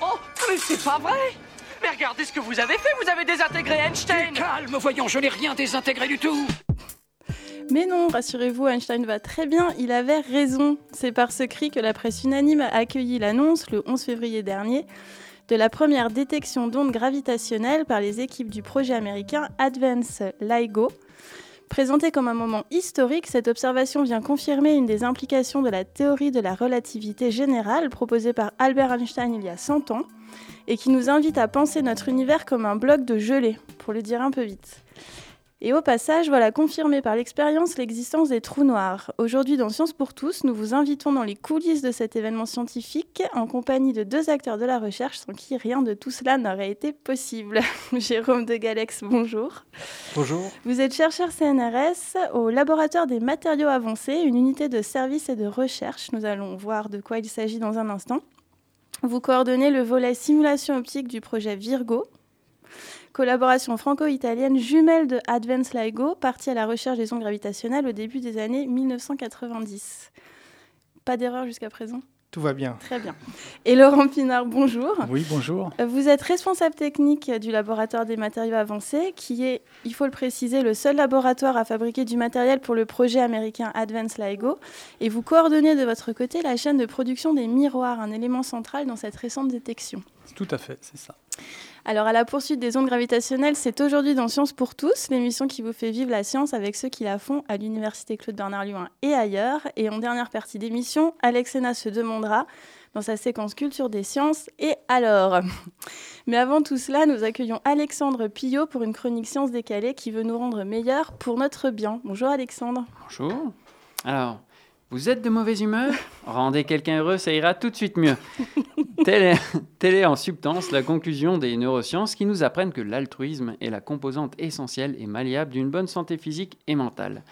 oh, mais c'est pas vrai Mais regardez ce que vous avez fait, vous avez désintégré Einstein Calme, voyons, je n'ai rien désintégré du tout mais non, rassurez-vous, Einstein va très bien, il avait raison. C'est par ce cri que la presse unanime a accueilli l'annonce, le 11 février dernier, de la première détection d'ondes gravitationnelles par les équipes du projet américain Advance LIGO. Présentée comme un moment historique, cette observation vient confirmer une des implications de la théorie de la relativité générale proposée par Albert Einstein il y a 100 ans et qui nous invite à penser notre univers comme un bloc de gelée, pour le dire un peu vite. Et au passage, voilà confirmé par l'expérience l'existence des trous noirs. Aujourd'hui, dans Science pour tous, nous vous invitons dans les coulisses de cet événement scientifique en compagnie de deux acteurs de la recherche sans qui rien de tout cela n'aurait été possible. Jérôme de Galex, bonjour. Bonjour. Vous êtes chercheur CNRS au laboratoire des matériaux avancés, une unité de service et de recherche. Nous allons voir de quoi il s'agit dans un instant. Vous coordonnez le volet simulation optique du projet Virgo, collaboration franco-italienne jumelle de Advance LIGO, partie à la recherche des ondes gravitationnelles au début des années 1990. Pas d'erreur jusqu'à présent? Tout va bien. Très bien. Et Laurent Pinard, bonjour. Oui, bonjour. Vous êtes responsable technique du laboratoire des matériaux avancés, qui est, il faut le préciser, le seul laboratoire à fabriquer du matériel pour le projet américain Advance LIGO. Et vous coordonnez de votre côté la chaîne de production des miroirs, un élément central dans cette récente détection. Tout à fait, c'est ça. Alors, à la poursuite des ondes gravitationnelles, c'est aujourd'hui dans Science pour tous, l'émission qui vous fait vivre la science avec ceux qui la font à l'Université Claude Bernard Lyon et ailleurs. Et en dernière partie d'émission, Alexena se demandera dans sa séquence Culture des sciences et alors. Mais avant tout cela, nous accueillons Alexandre Pillot pour une chronique Science décalée qui veut nous rendre meilleurs pour notre bien. Bonjour Alexandre. Bonjour. Alors, vous êtes de mauvaise humeur? Rendez quelqu'un heureux, ça ira tout de suite mieux. telle, est, en substance la conclusion des neurosciences qui nous apprennent que l'altruisme est la composante essentielle et malléable d'une bonne santé physique et mentale.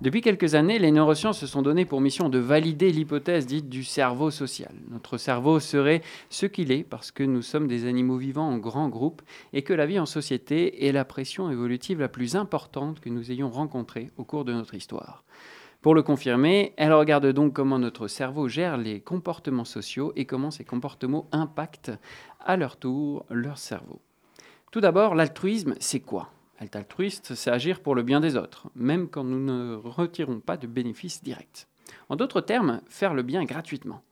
Depuis quelques années, les neurosciences se sont données pour mission de valider l'hypothèse dite du cerveau social. Notre cerveau serait ce qu'il est parce que nous sommes des animaux vivants en grand groupe et que la vie en société est la pression évolutive la plus importante que nous ayons rencontrée au cours de notre histoire. Pour le confirmer, elle regarde donc comment notre cerveau gère les comportements sociaux et comment ces comportements impactent à leur tour leur cerveau. Tout d'abord, l'altruisme, c'est quoi? Être altruiste, c'est agir pour le bien des autres, même quand nous ne retirons pas de bénéfices directs. En d'autres termes, faire le bien gratuitement.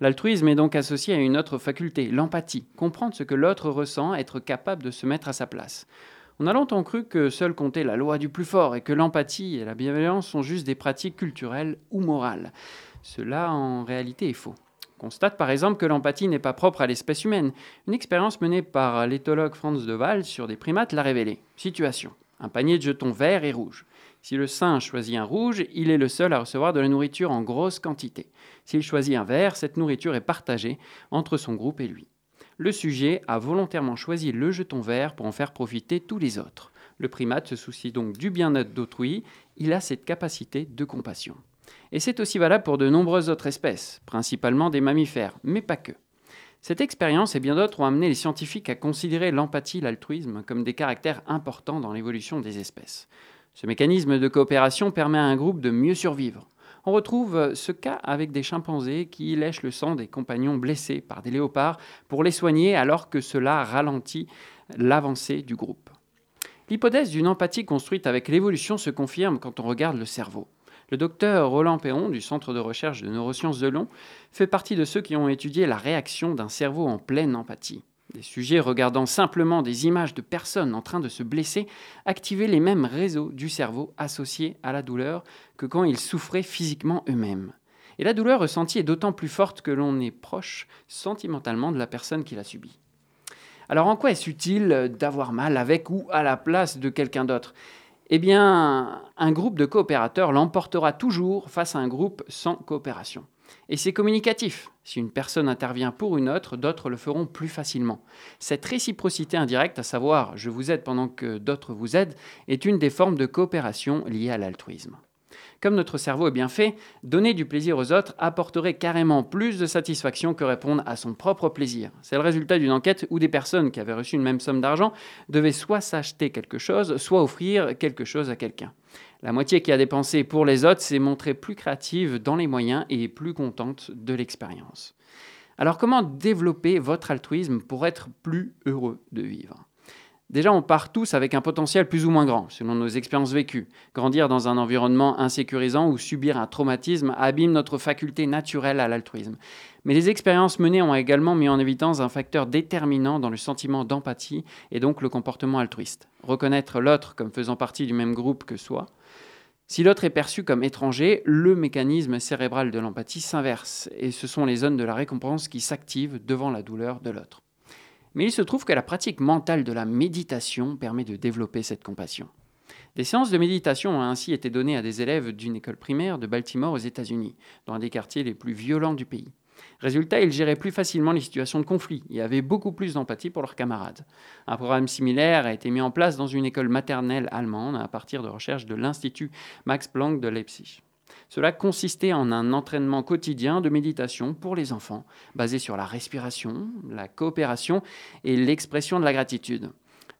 L'altruisme est donc associé à une autre faculté, l'empathie, comprendre ce que l'autre ressent, être capable de se mettre à sa place. On a longtemps cru que seule comptait la loi du plus fort et que l'empathie et la bienveillance sont juste des pratiques culturelles ou morales. Cela en réalité est faux. On constate par exemple que l'empathie n'est pas propre à l'espèce humaine. Une expérience menée par l'éthologue Franz de Waal sur des primates l'a révélé. Situation. Un panier de jetons verts et rouges. Si le singe choisit un rouge, il est le seul à recevoir de la nourriture en grosse quantité. S'il choisit un vert, cette nourriture est partagée entre son groupe et lui le sujet a volontairement choisi le jeton vert pour en faire profiter tous les autres. Le primate se soucie donc du bien-être d'autrui, il a cette capacité de compassion. Et c'est aussi valable pour de nombreuses autres espèces, principalement des mammifères, mais pas que. Cette expérience et bien d'autres ont amené les scientifiques à considérer l'empathie et l'altruisme comme des caractères importants dans l'évolution des espèces. Ce mécanisme de coopération permet à un groupe de mieux survivre, on retrouve ce cas avec des chimpanzés qui lèchent le sang des compagnons blessés par des léopards pour les soigner alors que cela ralentit l'avancée du groupe. L'hypothèse d'une empathie construite avec l'évolution se confirme quand on regarde le cerveau. Le docteur Roland Perron du Centre de recherche de neurosciences de Lyon fait partie de ceux qui ont étudié la réaction d'un cerveau en pleine empathie. Des sujets regardant simplement des images de personnes en train de se blesser activaient les mêmes réseaux du cerveau associés à la douleur que quand ils souffraient physiquement eux-mêmes. Et la douleur ressentie est d'autant plus forte que l'on est proche sentimentalement de la personne qui l'a subie. Alors en quoi est-ce utile d'avoir mal avec ou à la place de quelqu'un d'autre? Eh bien, un groupe de coopérateurs l'emportera toujours face à un groupe sans coopération. Et c'est communicatif. Si une personne intervient pour une autre, d'autres le feront plus facilement. Cette réciprocité indirecte, à savoir je vous aide pendant que d'autres vous aident, est une des formes de coopération liées à l'altruisme. Comme notre cerveau est bien fait, donner du plaisir aux autres apporterait carrément plus de satisfaction que répondre à son propre plaisir. C'est le résultat d'une enquête où des personnes qui avaient reçu une même somme d'argent devaient soit s'acheter quelque chose, soit offrir quelque chose à quelqu'un. La moitié qui a dépensé pour les autres s'est montrée plus créative dans les moyens et plus contente de l'expérience. Alors comment développer votre altruisme pour être plus heureux de vivre? Déjà, on part tous avec un potentiel plus ou moins grand, selon nos expériences vécues. Grandir dans un environnement insécurisant ou subir un traumatisme abîme notre faculté naturelle à l'altruisme. Mais les expériences menées ont également mis en évidence un facteur déterminant dans le sentiment d'empathie et donc le comportement altruiste. Reconnaître l'autre comme faisant partie du même groupe que soi. Si l'autre est perçu comme étranger, le mécanisme cérébral de l'empathie s'inverse et ce sont les zones de la récompense qui s'activent devant la douleur de l'autre. Mais il se trouve que la pratique mentale de la méditation permet de développer cette compassion. Des séances de méditation ont ainsi été données à des élèves d'une école primaire de Baltimore aux États-Unis, dans un des quartiers les plus violents du pays. Résultat, ils géraient plus facilement les situations de conflit et avaient beaucoup plus d'empathie pour leurs camarades. Un programme similaire a été mis en place dans une école maternelle allemande à partir de recherches de l'Institut Max Planck de Leipzig. Cela consistait en un entraînement quotidien de méditation pour les enfants, basé sur la respiration, la coopération et l'expression de la gratitude.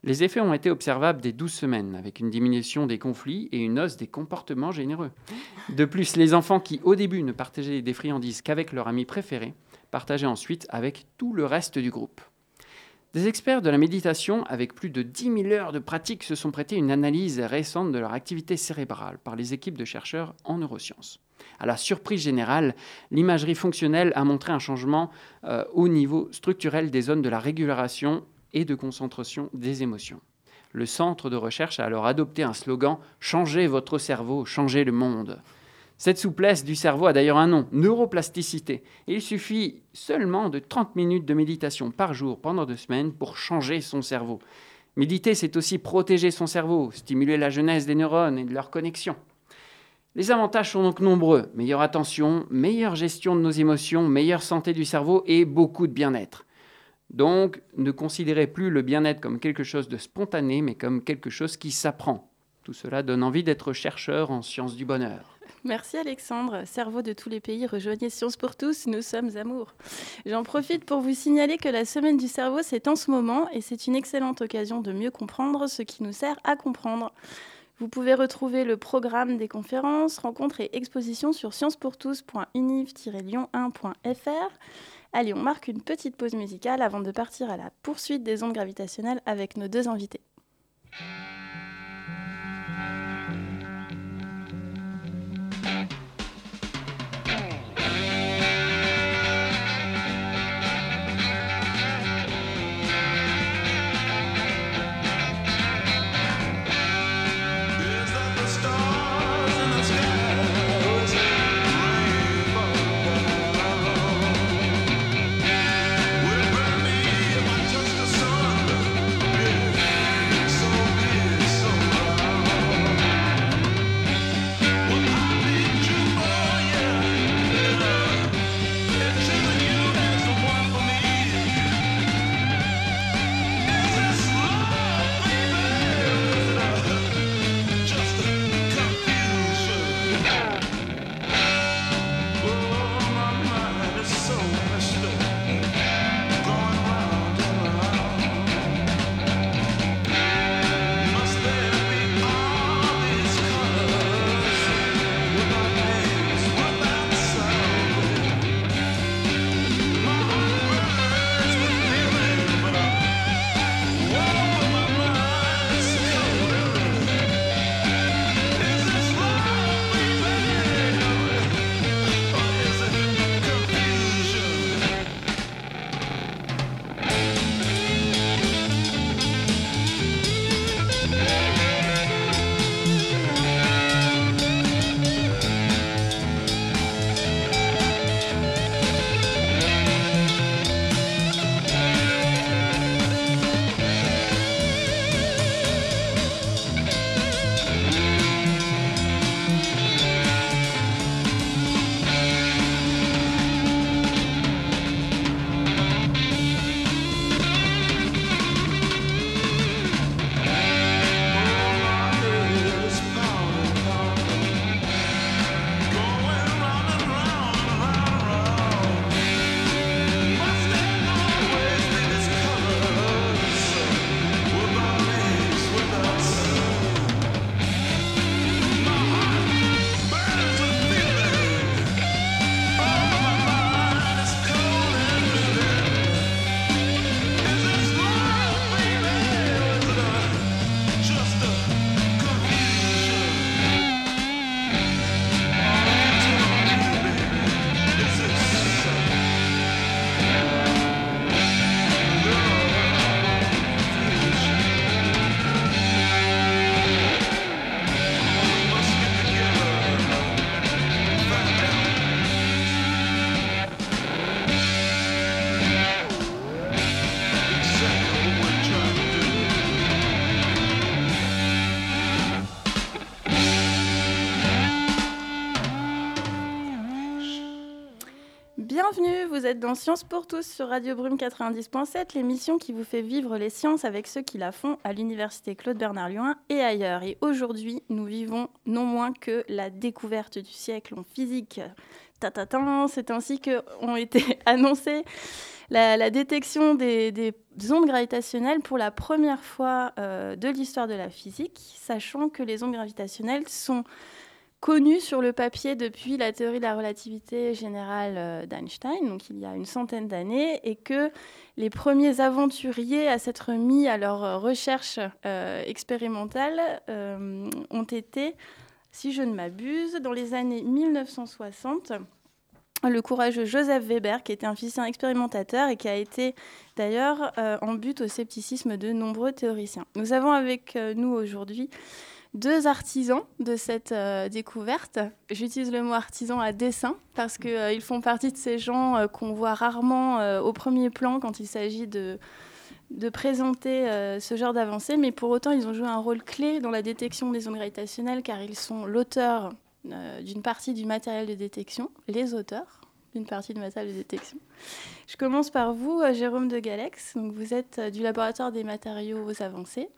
Les effets ont été observables dès 12 semaines, avec une diminution des conflits et une hausse des comportements généreux. De plus, les enfants qui, au début, ne partageaient des friandises qu'avec leur ami préféré, partageaient ensuite avec tout le reste du groupe. Des experts de la méditation, avec plus de 10 000 heures de pratique, se sont prêtés une analyse récente de leur activité cérébrale par les équipes de chercheurs en neurosciences. À la surprise générale, l'imagerie fonctionnelle a montré un changement euh, au niveau structurel des zones de la régulation et de concentration des émotions. Le centre de recherche a alors adopté un slogan Changez votre cerveau, changez le monde. Cette souplesse du cerveau a d'ailleurs un nom, neuroplasticité. il suffit seulement de 30 minutes de méditation par jour pendant deux semaines pour changer son cerveau. Méditer, c'est aussi protéger son cerveau, stimuler la jeunesse des neurones et de leurs connexions. Les avantages sont donc nombreux. Meilleure attention, meilleure gestion de nos émotions, meilleure santé du cerveau et beaucoup de bien-être. Donc, ne considérez plus le bien-être comme quelque chose de spontané, mais comme quelque chose qui s'apprend. Tout cela donne envie d'être chercheur en sciences du bonheur. Merci Alexandre. Cerveau de tous les pays, rejoignez Sciences pour tous, nous sommes amour. J'en profite pour vous signaler que la semaine du cerveau, c'est en ce moment et c'est une excellente occasion de mieux comprendre ce qui nous sert à comprendre. Vous pouvez retrouver le programme des conférences, rencontres et expositions sur sciencespourtous.univ-lyon1.fr. Allez, on marque une petite pause musicale avant de partir à la poursuite des ondes gravitationnelles avec nos deux invités. Dans Sciences pour tous sur Radio Brume 90.7, l'émission qui vous fait vivre les sciences avec ceux qui la font à l'Université Claude Bernard Lyon et ailleurs. Et aujourd'hui, nous vivons non moins que la découverte du siècle en physique. C'est ainsi qu'ont été annoncées la, détection des, ondes gravitationnelles pour la première fois euh, de l'histoire de la physique, sachant que les ondes gravitationnelles sont connues sur le papier depuis la théorie de la relativité générale euh, d'Einstein, donc il y a une centaine d'années, et que les premiers aventuriers à s'être mis à leur recherche euh, expérimentale ont été, si je ne m'abuse, dans les années 1960 le courageux Joseph Weber, qui était un physicien expérimentateur et qui a été d'ailleurs euh, en but au scepticisme de nombreux théoriciens. Nous avons avec euh, nous aujourd'hui deux artisans de cette euh, découverte. J'utilise le mot artisan à dessein parce qu'ils font partie de ces gens qu'on voit rarement au premier plan quand il s'agit de, présenter ce genre d'avancée, mais pour autant ils ont joué un rôle clé dans la détection des ondes gravitationnelles car ils sont l'auteur euh, d'une partie du matériel de détection, les auteurs d'une partie du matériel de détection. Je commence par vous, euh, Jérôme de Galex. Donc, vous êtes euh, du laboratoire des matériaux avancés.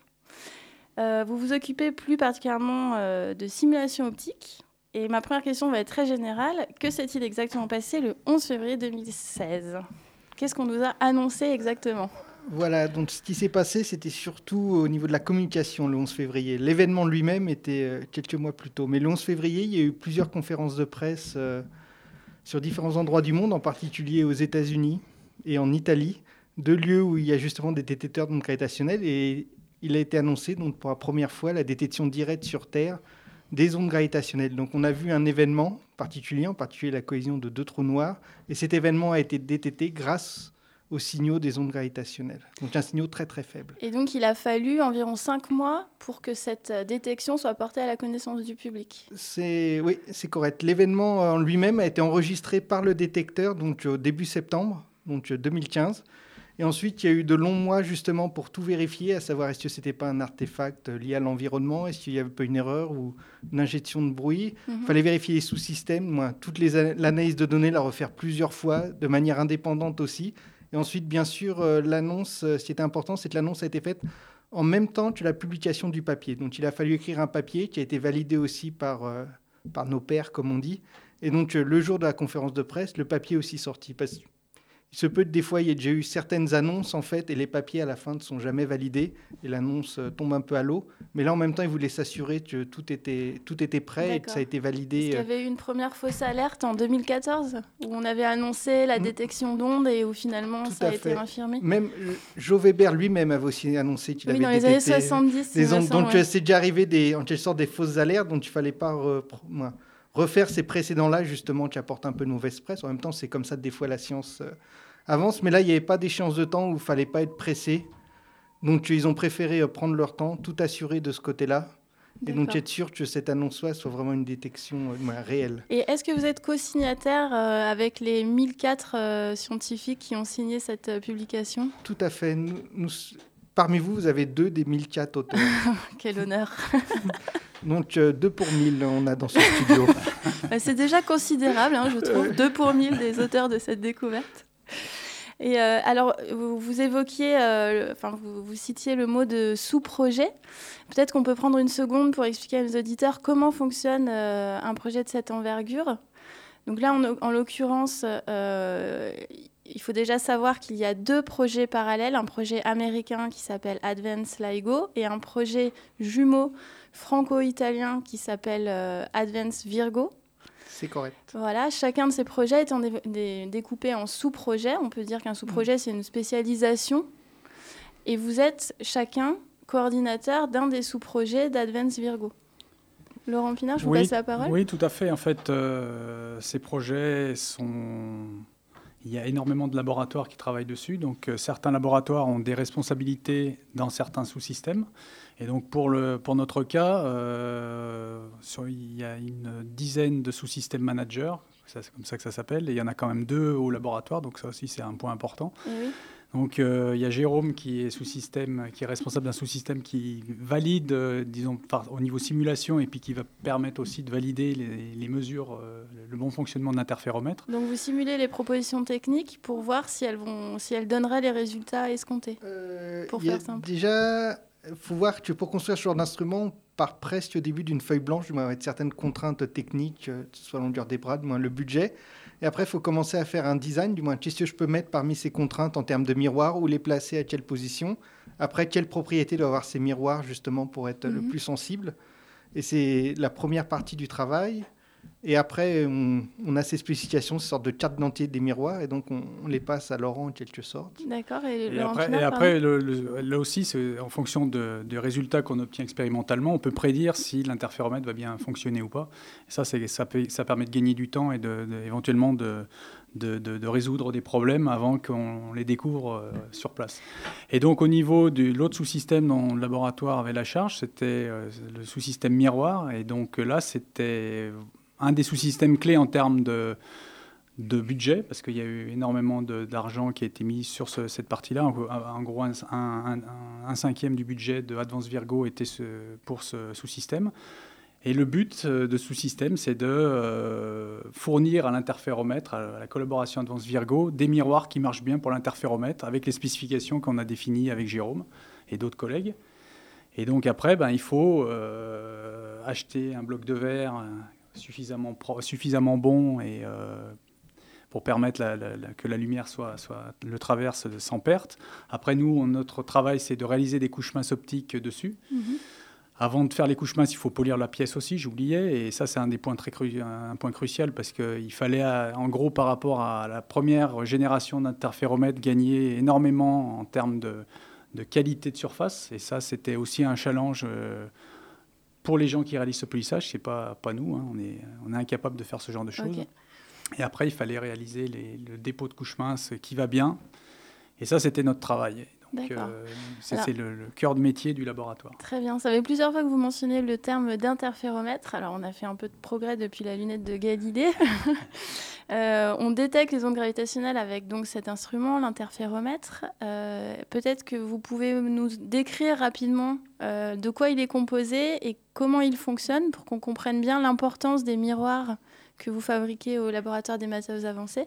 Vous vous occupez plus particulièrement de simulation optique. Et ma première question va être très générale. Que s'est-il exactement passé le 11 février 2016 Qu'est-ce qu'on nous a annoncé exactement? Voilà, donc ce qui s'est passé, c'était surtout au niveau de la communication le 11 février. L'événement lui-même était euh, quelques mois plus tôt. Mais le 11 février, il y a eu plusieurs conférences de presse euh, sur différents endroits du monde, en particulier aux États-Unis et en Italie, deux lieux où il y a justement des détecteurs d'ondes gravitationnelles. Et il a été annoncé donc, pour la première fois la détection directe sur Terre des ondes gravitationnelles. Donc on a vu un événement particulier, en particulier la cohésion de deux trous noirs. Et cet événement a été détecté grâce aux signaux des ondes gravitationnelles. Donc un signal très très faible. Et donc il a fallu environ cinq mois pour que cette euh, détection soit portée à la connaissance du public. C'est oui, c'est correct. L'événement en lui-même a été enregistré par le détecteur donc au début septembre, donc 2015. Et ensuite, il y a eu de longs mois justement pour tout vérifier, à savoir est-ce que c'était pas un artefact lié à l'environnement, est-ce qu'il n'y avait pas une erreur ou une injection de bruit. Il mhm. fallait vérifier les sous-systèmes, toutes les l'analyse de données, la refaire plusieurs fois, de manière indépendante aussi. Et ensuite, bien sûr, euh, l'annonce, euh, ce qui était important, c'est que l'annonce a été faite en même temps que la publication du papier. Donc il a fallu écrire un papier qui a été validé aussi par, euh, par nos pairs, comme on dit. Et donc le jour de la conférence de presse, le papier est aussi sorti. Parce il se peut que des fois, il y ait déjà eu certaines annonces, en fait, et les papiers à la fin ne sont jamais validés, et l'annonce euh, tombe un peu à l'eau. Mais là, en même temps, ils voulaient s'assurer que tout était, tout était prêt et que ça a été validé. Il y avait eu une première fausse alerte en 2014, où on avait annoncé la mm. détection d'ondes et où finalement ça a été infirmé? Même euh, Joe Weber lui-même avait aussi annoncé qu'il oui, avait dans les années 70. Des ondes. Donc, c'est déjà arrivé des, en quelque sorte des fausses alertes dont il ne fallait pas refaire ces précédents-là, justement, qui apportent un peu de mauvaise presse. En même temps, c'est comme ça, des fois, la science euh, avance. Mais là, il n'y avait pas d'échéance de temps où il ne fallait pas être pressé. Donc, ils ont préféré euh, prendre leur temps, tout assurer de ce côté-là. Et donc, être sûr que cette annonce-là soit vraiment une détection euh, réelle. Et est-ce que vous êtes co-signataire avec les 1004 scientifiques qui ont signé cette publication? Tout à fait. Nous, parmi vous, vous avez deux des 1004 auteurs. Quel honneur Donc, deux pour mille, on a dans ce studio. Bah, c'est déjà considérable, hein, je trouve, deux pour mille des auteurs de cette découverte. Et euh, alors, vous, évoquiez, euh, vous, citiez le mot de sous-projet. Peut-être qu'on peut prendre une seconde pour expliquer à nos auditeurs comment fonctionne euh, un projet de cette envergure. Donc là, en, l'occurrence, il faut déjà savoir qu'il y a deux projets parallèles, un projet américain qui s'appelle Advance LIGO et un projet jumeau franco-italien qui s'appelle Advance Virgo. C'est correct. Voilà, chacun de ces projets étant découpé en sous-projets. On peut dire qu'un sous-projet, c'est une spécialisation. Et vous êtes chacun coordinateur d'un des sous-projets d'Advance Virgo. Laurent Pinard, je vous passe la parole. Oui, tout à fait. En fait, euh, ces projets sont. Il y a énormément de laboratoires qui travaillent dessus. Donc, euh, certains laboratoires ont des responsabilités dans certains sous-systèmes. Et donc pour, le, pour notre cas, euh, il y a une dizaine de sous-systèmes managers, c'est comme ça que ça s'appelle, et il y en a quand même deux au laboratoire, donc ça aussi c'est un point important. Donc euh, il y a Jérôme qui est sous-système, qui est responsable d'un sous-système qui valide, euh, disons, au niveau simulation et puis qui va permettre aussi de valider les, mesures, euh, le bon fonctionnement de l'interféromètre. Donc vous simulez les propositions techniques pour voir si elles vont, si elles donneraient les résultats escomptés. pour faire simple. Déjà, faut voir que pour construire ce genre d'instrument, part presque au début d'une feuille blanche, avec certaines contraintes techniques, soit la longueur des bras, du moins le budget. Et après, il faut commencer à faire un design, du moins, qu'est-ce que je peux mettre parmi ces contraintes en termes de miroirs, où les placer à quelle position. Après, quelle propriété doit avoir ces miroirs, justement, pour être le mhm. plus sensible. Et c'est la première partie du travail. Et après, on, a ces spécifications, ces sortes de cartes d'identité des miroirs, et donc on, les passe à Laurent en quelque sorte. D'accord. Et, après, là aussi, en fonction de, des résultats qu'on obtient expérimentalement, on peut prédire si l'interféromètre va bien fonctionner ou pas. Et ça, ça, ça permet de gagner du temps et de, éventuellement de, de, résoudre des problèmes avant qu'on les découvre euh, sur place. Et donc au niveau de l'autre sous-système dont le laboratoire avait la charge, c'était euh, le sous-système miroir. Et donc là, c'était un des sous-systèmes clés en termes de, budget, parce qu'il y a eu énormément d'argent qui a été mis sur cette partie-là. En, gros, un, cinquième du budget de Advance Virgo était pour ce sous-système. Et le but euh, de sous-système, c'est de euh, fournir à l'interféromètre, à la collaboration Advance Virgo, des miroirs qui marchent bien pour l'interféromètre, avec les spécifications qu'on a définies avec Jérôme et d'autres collègues. Et donc après, ben, il faut euh, acheter un bloc de verre suffisamment, suffisamment bon et, euh, pour permettre que la lumière soit, soit, le traverse sans perte. Après, nous, notre travail, c'est de réaliser des couches minces optiques dessus. Mhm. Avant de faire les couches minces, il faut polir la pièce aussi, j'oubliais. Et ça, c'est un des points très un point crucial parce qu'il fallait, en gros, par rapport à la première génération d'interféromètres, gagner énormément en termes de, de, qualité de surface. Et ça, c'était aussi un challenge. Euh, pour les gens qui réalisent ce polissage, c'est pas, pas nous, hein. on, est, on est incapable de faire ce genre de choses. Et après, il fallait réaliser le dépôt de couche mince qui va bien. Et ça, c'était notre travail. Donc, euh, c'est le, cœur de métier du laboratoire. Très bien. Ça fait plusieurs fois que vous mentionnez le terme d'interféromètre. Alors, on a fait un peu de progrès depuis la lunette de Galilée. Euh, on détecte les ondes gravitationnelles avec donc cet instrument, l'interféromètre. Euh, peut-être que vous pouvez nous décrire rapidement de quoi il est composé et comment il fonctionne pour qu'on comprenne bien l'importance des miroirs que vous fabriquez au laboratoire des matériaux avancés.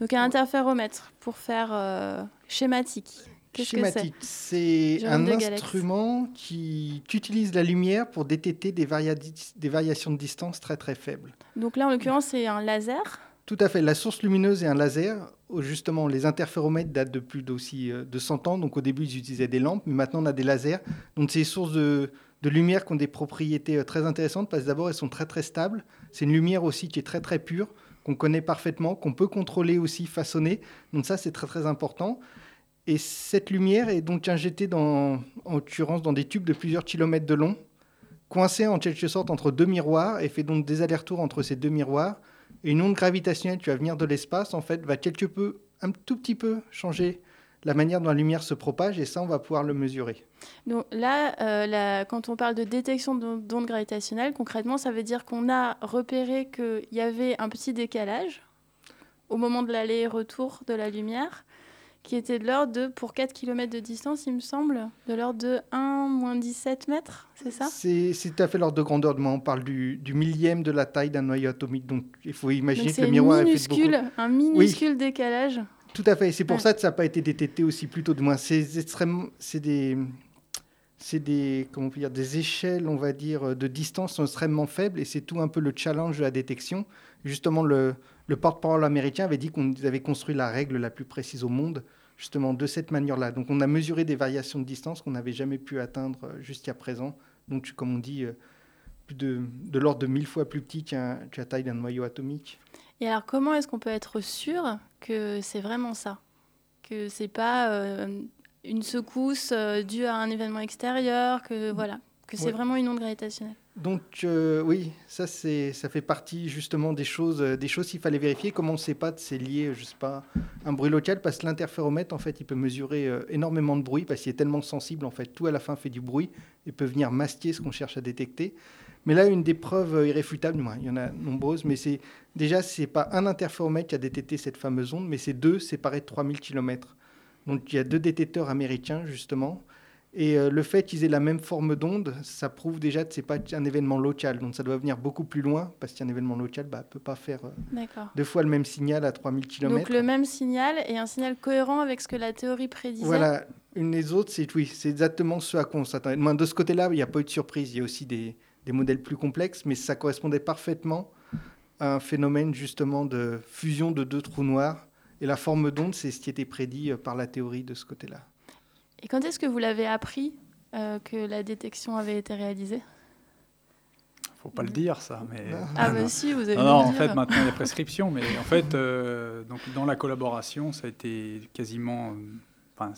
Donc un interféromètre pour faire schématique schématique. C'est un instrument qui, utilise la lumière pour détecter des, des, variations de distance très très faibles. Donc là, en l'occurrence, c'est un laser Tout à fait. La source lumineuse est un laser. Justement, les interféromètres datent de plus d'aussi euh, de 100 ans. Donc au début, ils utilisaient des lampes, mais maintenant, on a des lasers. Donc c'est des sources de, de lumière qui ont des propriétés euh, très intéressantes parce que d'abord, elles sont très très stables. C'est une lumière aussi qui est très très pure qu'on connaît parfaitement, qu'on peut contrôler aussi, façonner. Donc ça, c'est très très important. Et cette lumière est donc injectée, dans, en l'occurrence, dans des tubes de plusieurs kilomètres de long, coincée en quelque sorte entre deux miroirs, et fait donc des allers-retours entre ces deux miroirs. Et une onde gravitationnelle qui va venir de l'espace, en fait, va quelque peu, un tout petit peu changer la manière dont la lumière se propage, et ça, on va pouvoir le mesurer. Donc là, euh, quand on parle de détection d'ondes gravitationnelles, concrètement, ça veut dire qu'on a repéré qu'il y avait un petit décalage au moment de l'aller-retour de la lumière qui était de l'ordre de, pour 4 km de distance, il me semble, de l'ordre de 1 moins 17 mètres, c'est ça? C'est tout à fait l'ordre de grandeur. On parle du, du, millième de la taille d'un noyau atomique. Donc il faut imaginer que le miroir minuscule, fait un minuscule décalage. Tout à fait. C'est pour ça que ça n'a pas été détecté aussi plus tôt. De moins, c'est extrêmement, c'est des, c'est des, comment dire, des échelles, on va dire, de distance extrêmement faibles et c'est tout un peu le challenge de la détection. Justement, le, le porte-parole américain avait dit qu'on avait construit la règle la plus précise au monde, justement de cette manière-là. Donc on a mesuré des variations de distance qu'on n'avait jamais pu atteindre euh, jusqu'à présent. Donc comme on dit, euh, plus de, de l'ordre de mille fois plus petit qu'un, la taille d'un noyau atomique. Et alors comment est-ce qu'on peut être sûr que c'est vraiment ça? Que c'est pas euh, une secousse due à un événement extérieur, que voilà, que c'est vraiment une onde gravitationnelle? Donc euh, oui, ça c'est ça fait partie justement des choses euh, des choses qu'il fallait vérifier. Comment on ne sait pas c'est lié, je sais pas, un bruit local? Parce que l'interféromètre en fait il peut mesurer euh, énormément de bruit parce qu'il est tellement sensible en fait tout à la fin fait du bruit et peut venir masquer ce qu'on cherche à détecter. Mais là une des preuves irréfutables, il y en a nombreuses, mais c'est déjà c'est pas un interféromètre qui a détecté cette fameuse onde, mais c'est deux séparés de 3000 km. Donc il y a deux détecteurs américains justement. Et euh, le fait qu'ils aient la même forme d'onde, ça prouve déjà que ce n'est pas un événement local. Donc ça doit venir beaucoup plus loin, parce qu'un événement local ne bah, peut pas faire euh, deux fois le même signal à 3000 km. Donc le même signal et un signal cohérent avec ce que la théorie prédisait. Voilà, une des autres, c'est oui, c'est exactement ce à quoi on s'attendait. De ce côté-là, il n'y a pas eu de surprise. Il y a aussi des, des modèles plus complexes, mais ça correspondait parfaitement à un phénomène justement de fusion de deux trous noirs. Et la forme d'onde, c'est ce qui était prédit euh, par la théorie de ce côté-là. Et quand est-ce que vous l'avez appris euh, que la détection avait été réalisée? Faut pas le dire ça, mais ah bah si, vous avez. Non, non en fait maintenant il y a prescription, mais en fait euh, donc dans la collaboration ça a été quasiment, enfin,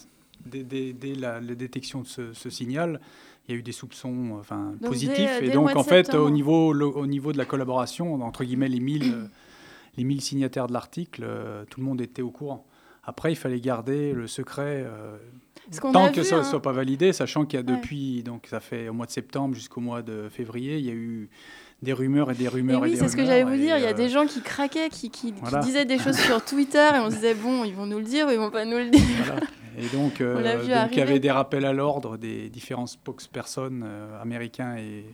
dès, dès, dès la, la, détection de ce, ce, signal, il y a eu des soupçons enfin donc positifs dès, et dès donc en fait septembre. au niveau au niveau de la collaboration entre guillemets les 1000 les 1000 signataires de l'article, euh, tout le monde était au courant. Après, il fallait garder le secret euh, tant que vu, ça ne hein. soit pas validé, sachant qu'il y a Ouais. depuis, donc ça fait au mois de septembre jusqu'au mois de février, il y a eu des rumeurs et des rumeurs Et oui, c'est ce que j'allais vous dire. Il y a euh, des gens qui craquaient, qui, qui, qui voilà. disaient des choses sur Twitter et on se disait, bon, ils vont nous le dire ou ils vont pas nous le dire. voilà. Et donc, euh, donc il y avait des rappels à l'ordre des différents spokespersons euh, américains et,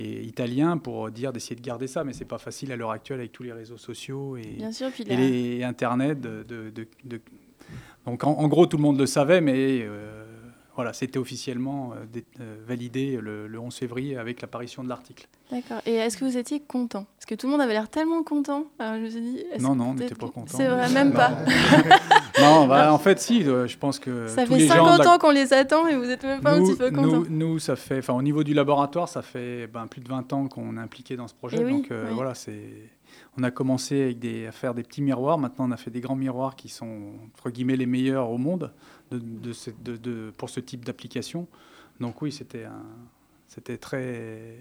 et italiens pour dire d'essayer de garder ça, mais c'est pas facile à l'heure actuelle avec tous les réseaux sociaux et, Bien sûr, puis et les Internet. De, de- de- de- Donc en, en gros, tout le monde le savait, mais euh, voilà, c'était officiellement euh, euh, validé le, le 11 février avec l'apparition de l'article. D'accord. Et est-ce que vous étiez content? Parce que tout le monde avait l'air tellement content. Alors je me suis dit. Non, non, on n'était pas content. C'est vrai, même Non. pas. Non, bah, en fait, si, je pense que Ça tous fait les gens 50 de la- ans qu'on les attend et vous êtes même pas un petit peu content. nous, nous, ça fait, enfin, au niveau du laboratoire, ça fait ben, plus de 20 ans qu'on est impliqué dans ce projet. Eh oui, donc euh, oui. voilà, c'est, on a commencé avec des, à faire des petits miroirs. Maintenant, on a fait des grands miroirs qui sont entre guillemets les meilleurs au monde de, de de- de- pour ce type d'application. Donc oui, c'était très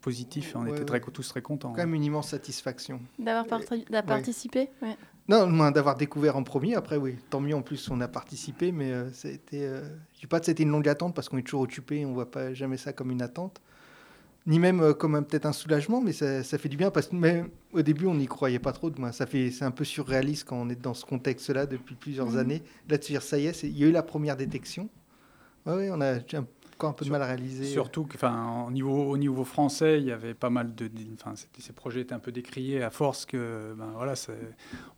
positif. On Ouais, était ouais. très, tous très contents. Quand même une immense satisfaction. D'avoir parti- d'avoir participé ouais. Non, moins d'avoir découvert en premier. Après, oui, tant mieux. En plus, on a participé, mais euh, c'était. Euh, je dis pas que c'était une longue attente parce qu'on est toujours occupé. et On voit pas jamais ça comme une attente, ni même euh, comme peut-être un soulagement, mais ça, ça fait du bien parce que même au début, on n'y croyait pas trop. Moi, ça fait, c'est un peu surréaliste quand on est dans ce contexte-là depuis plusieurs Mhm. années. Là, de se dire, ça y est, il y a eu la première détection. Ouais, ouais, on a encore un peu de mal à réaliser. Surtout que, enfin, au niveau, au niveau français, il y avait pas mal de, enfin, ces projets étaient un peu décriés à force que, ben voilà, c'est-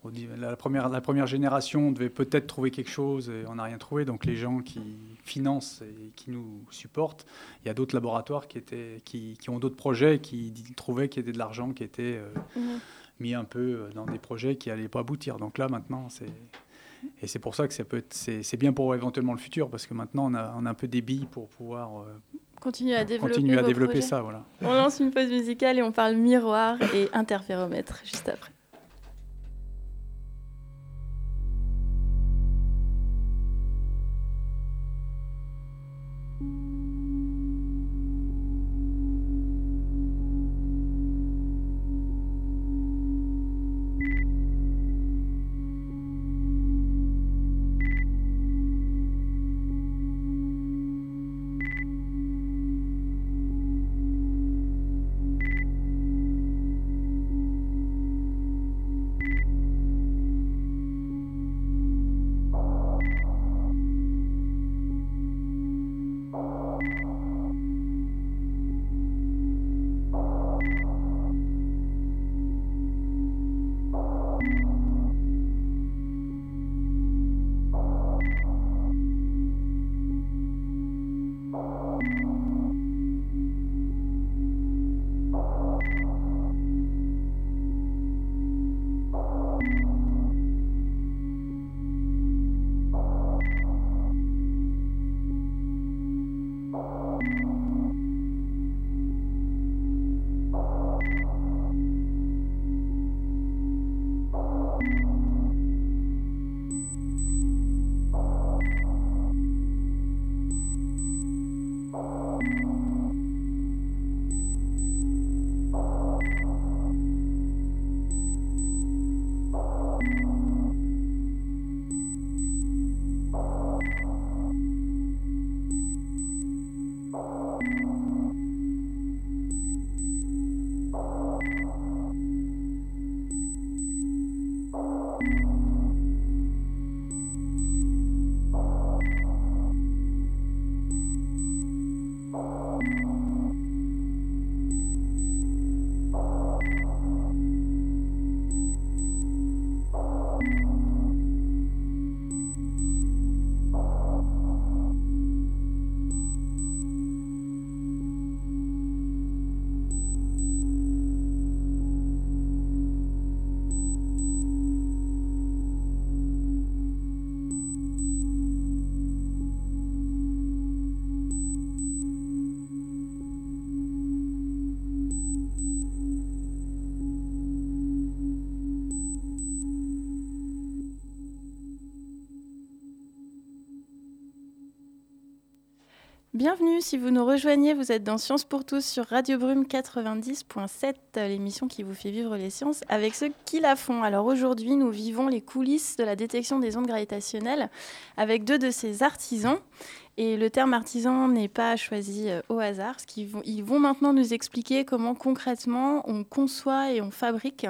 on dit, la première, la première génération devait peut-être trouver quelque chose et on n'a rien trouvé. Donc les gens qui financent et qui nous supportent, il y a d'autres laboratoires qui étaient, qui, qui ont d'autres projets et qui trouvaient qu'il y avait de l'argent qui était euh, Mhm. mis un peu euh, dans des projets qui n'allaient pas aboutir. Donc là, maintenant, c'est et c'est pour ça que ça peut c'est, bien pour éventuellement le futur parce que maintenant on a, on a un peu des billes pour pouvoir euh, Continuez à développer, continuer à développer projets. ça, voilà. On lance une pause musicale et on parle miroir et interféromètre juste après. Bienvenue, si vous nous rejoignez, vous êtes dans Sciences pour tous sur Radio Brume 90.7, l'émission qui vous fait vivre les sciences avec ceux qui la font. Alors aujourd'hui, nous vivons les coulisses de la détection des ondes gravitationnelles avec deux de ces artisans. Et le terme artisan n'est pas choisi euh, au hasard, ils vont maintenant nous expliquer comment concrètement on conçoit et on fabrique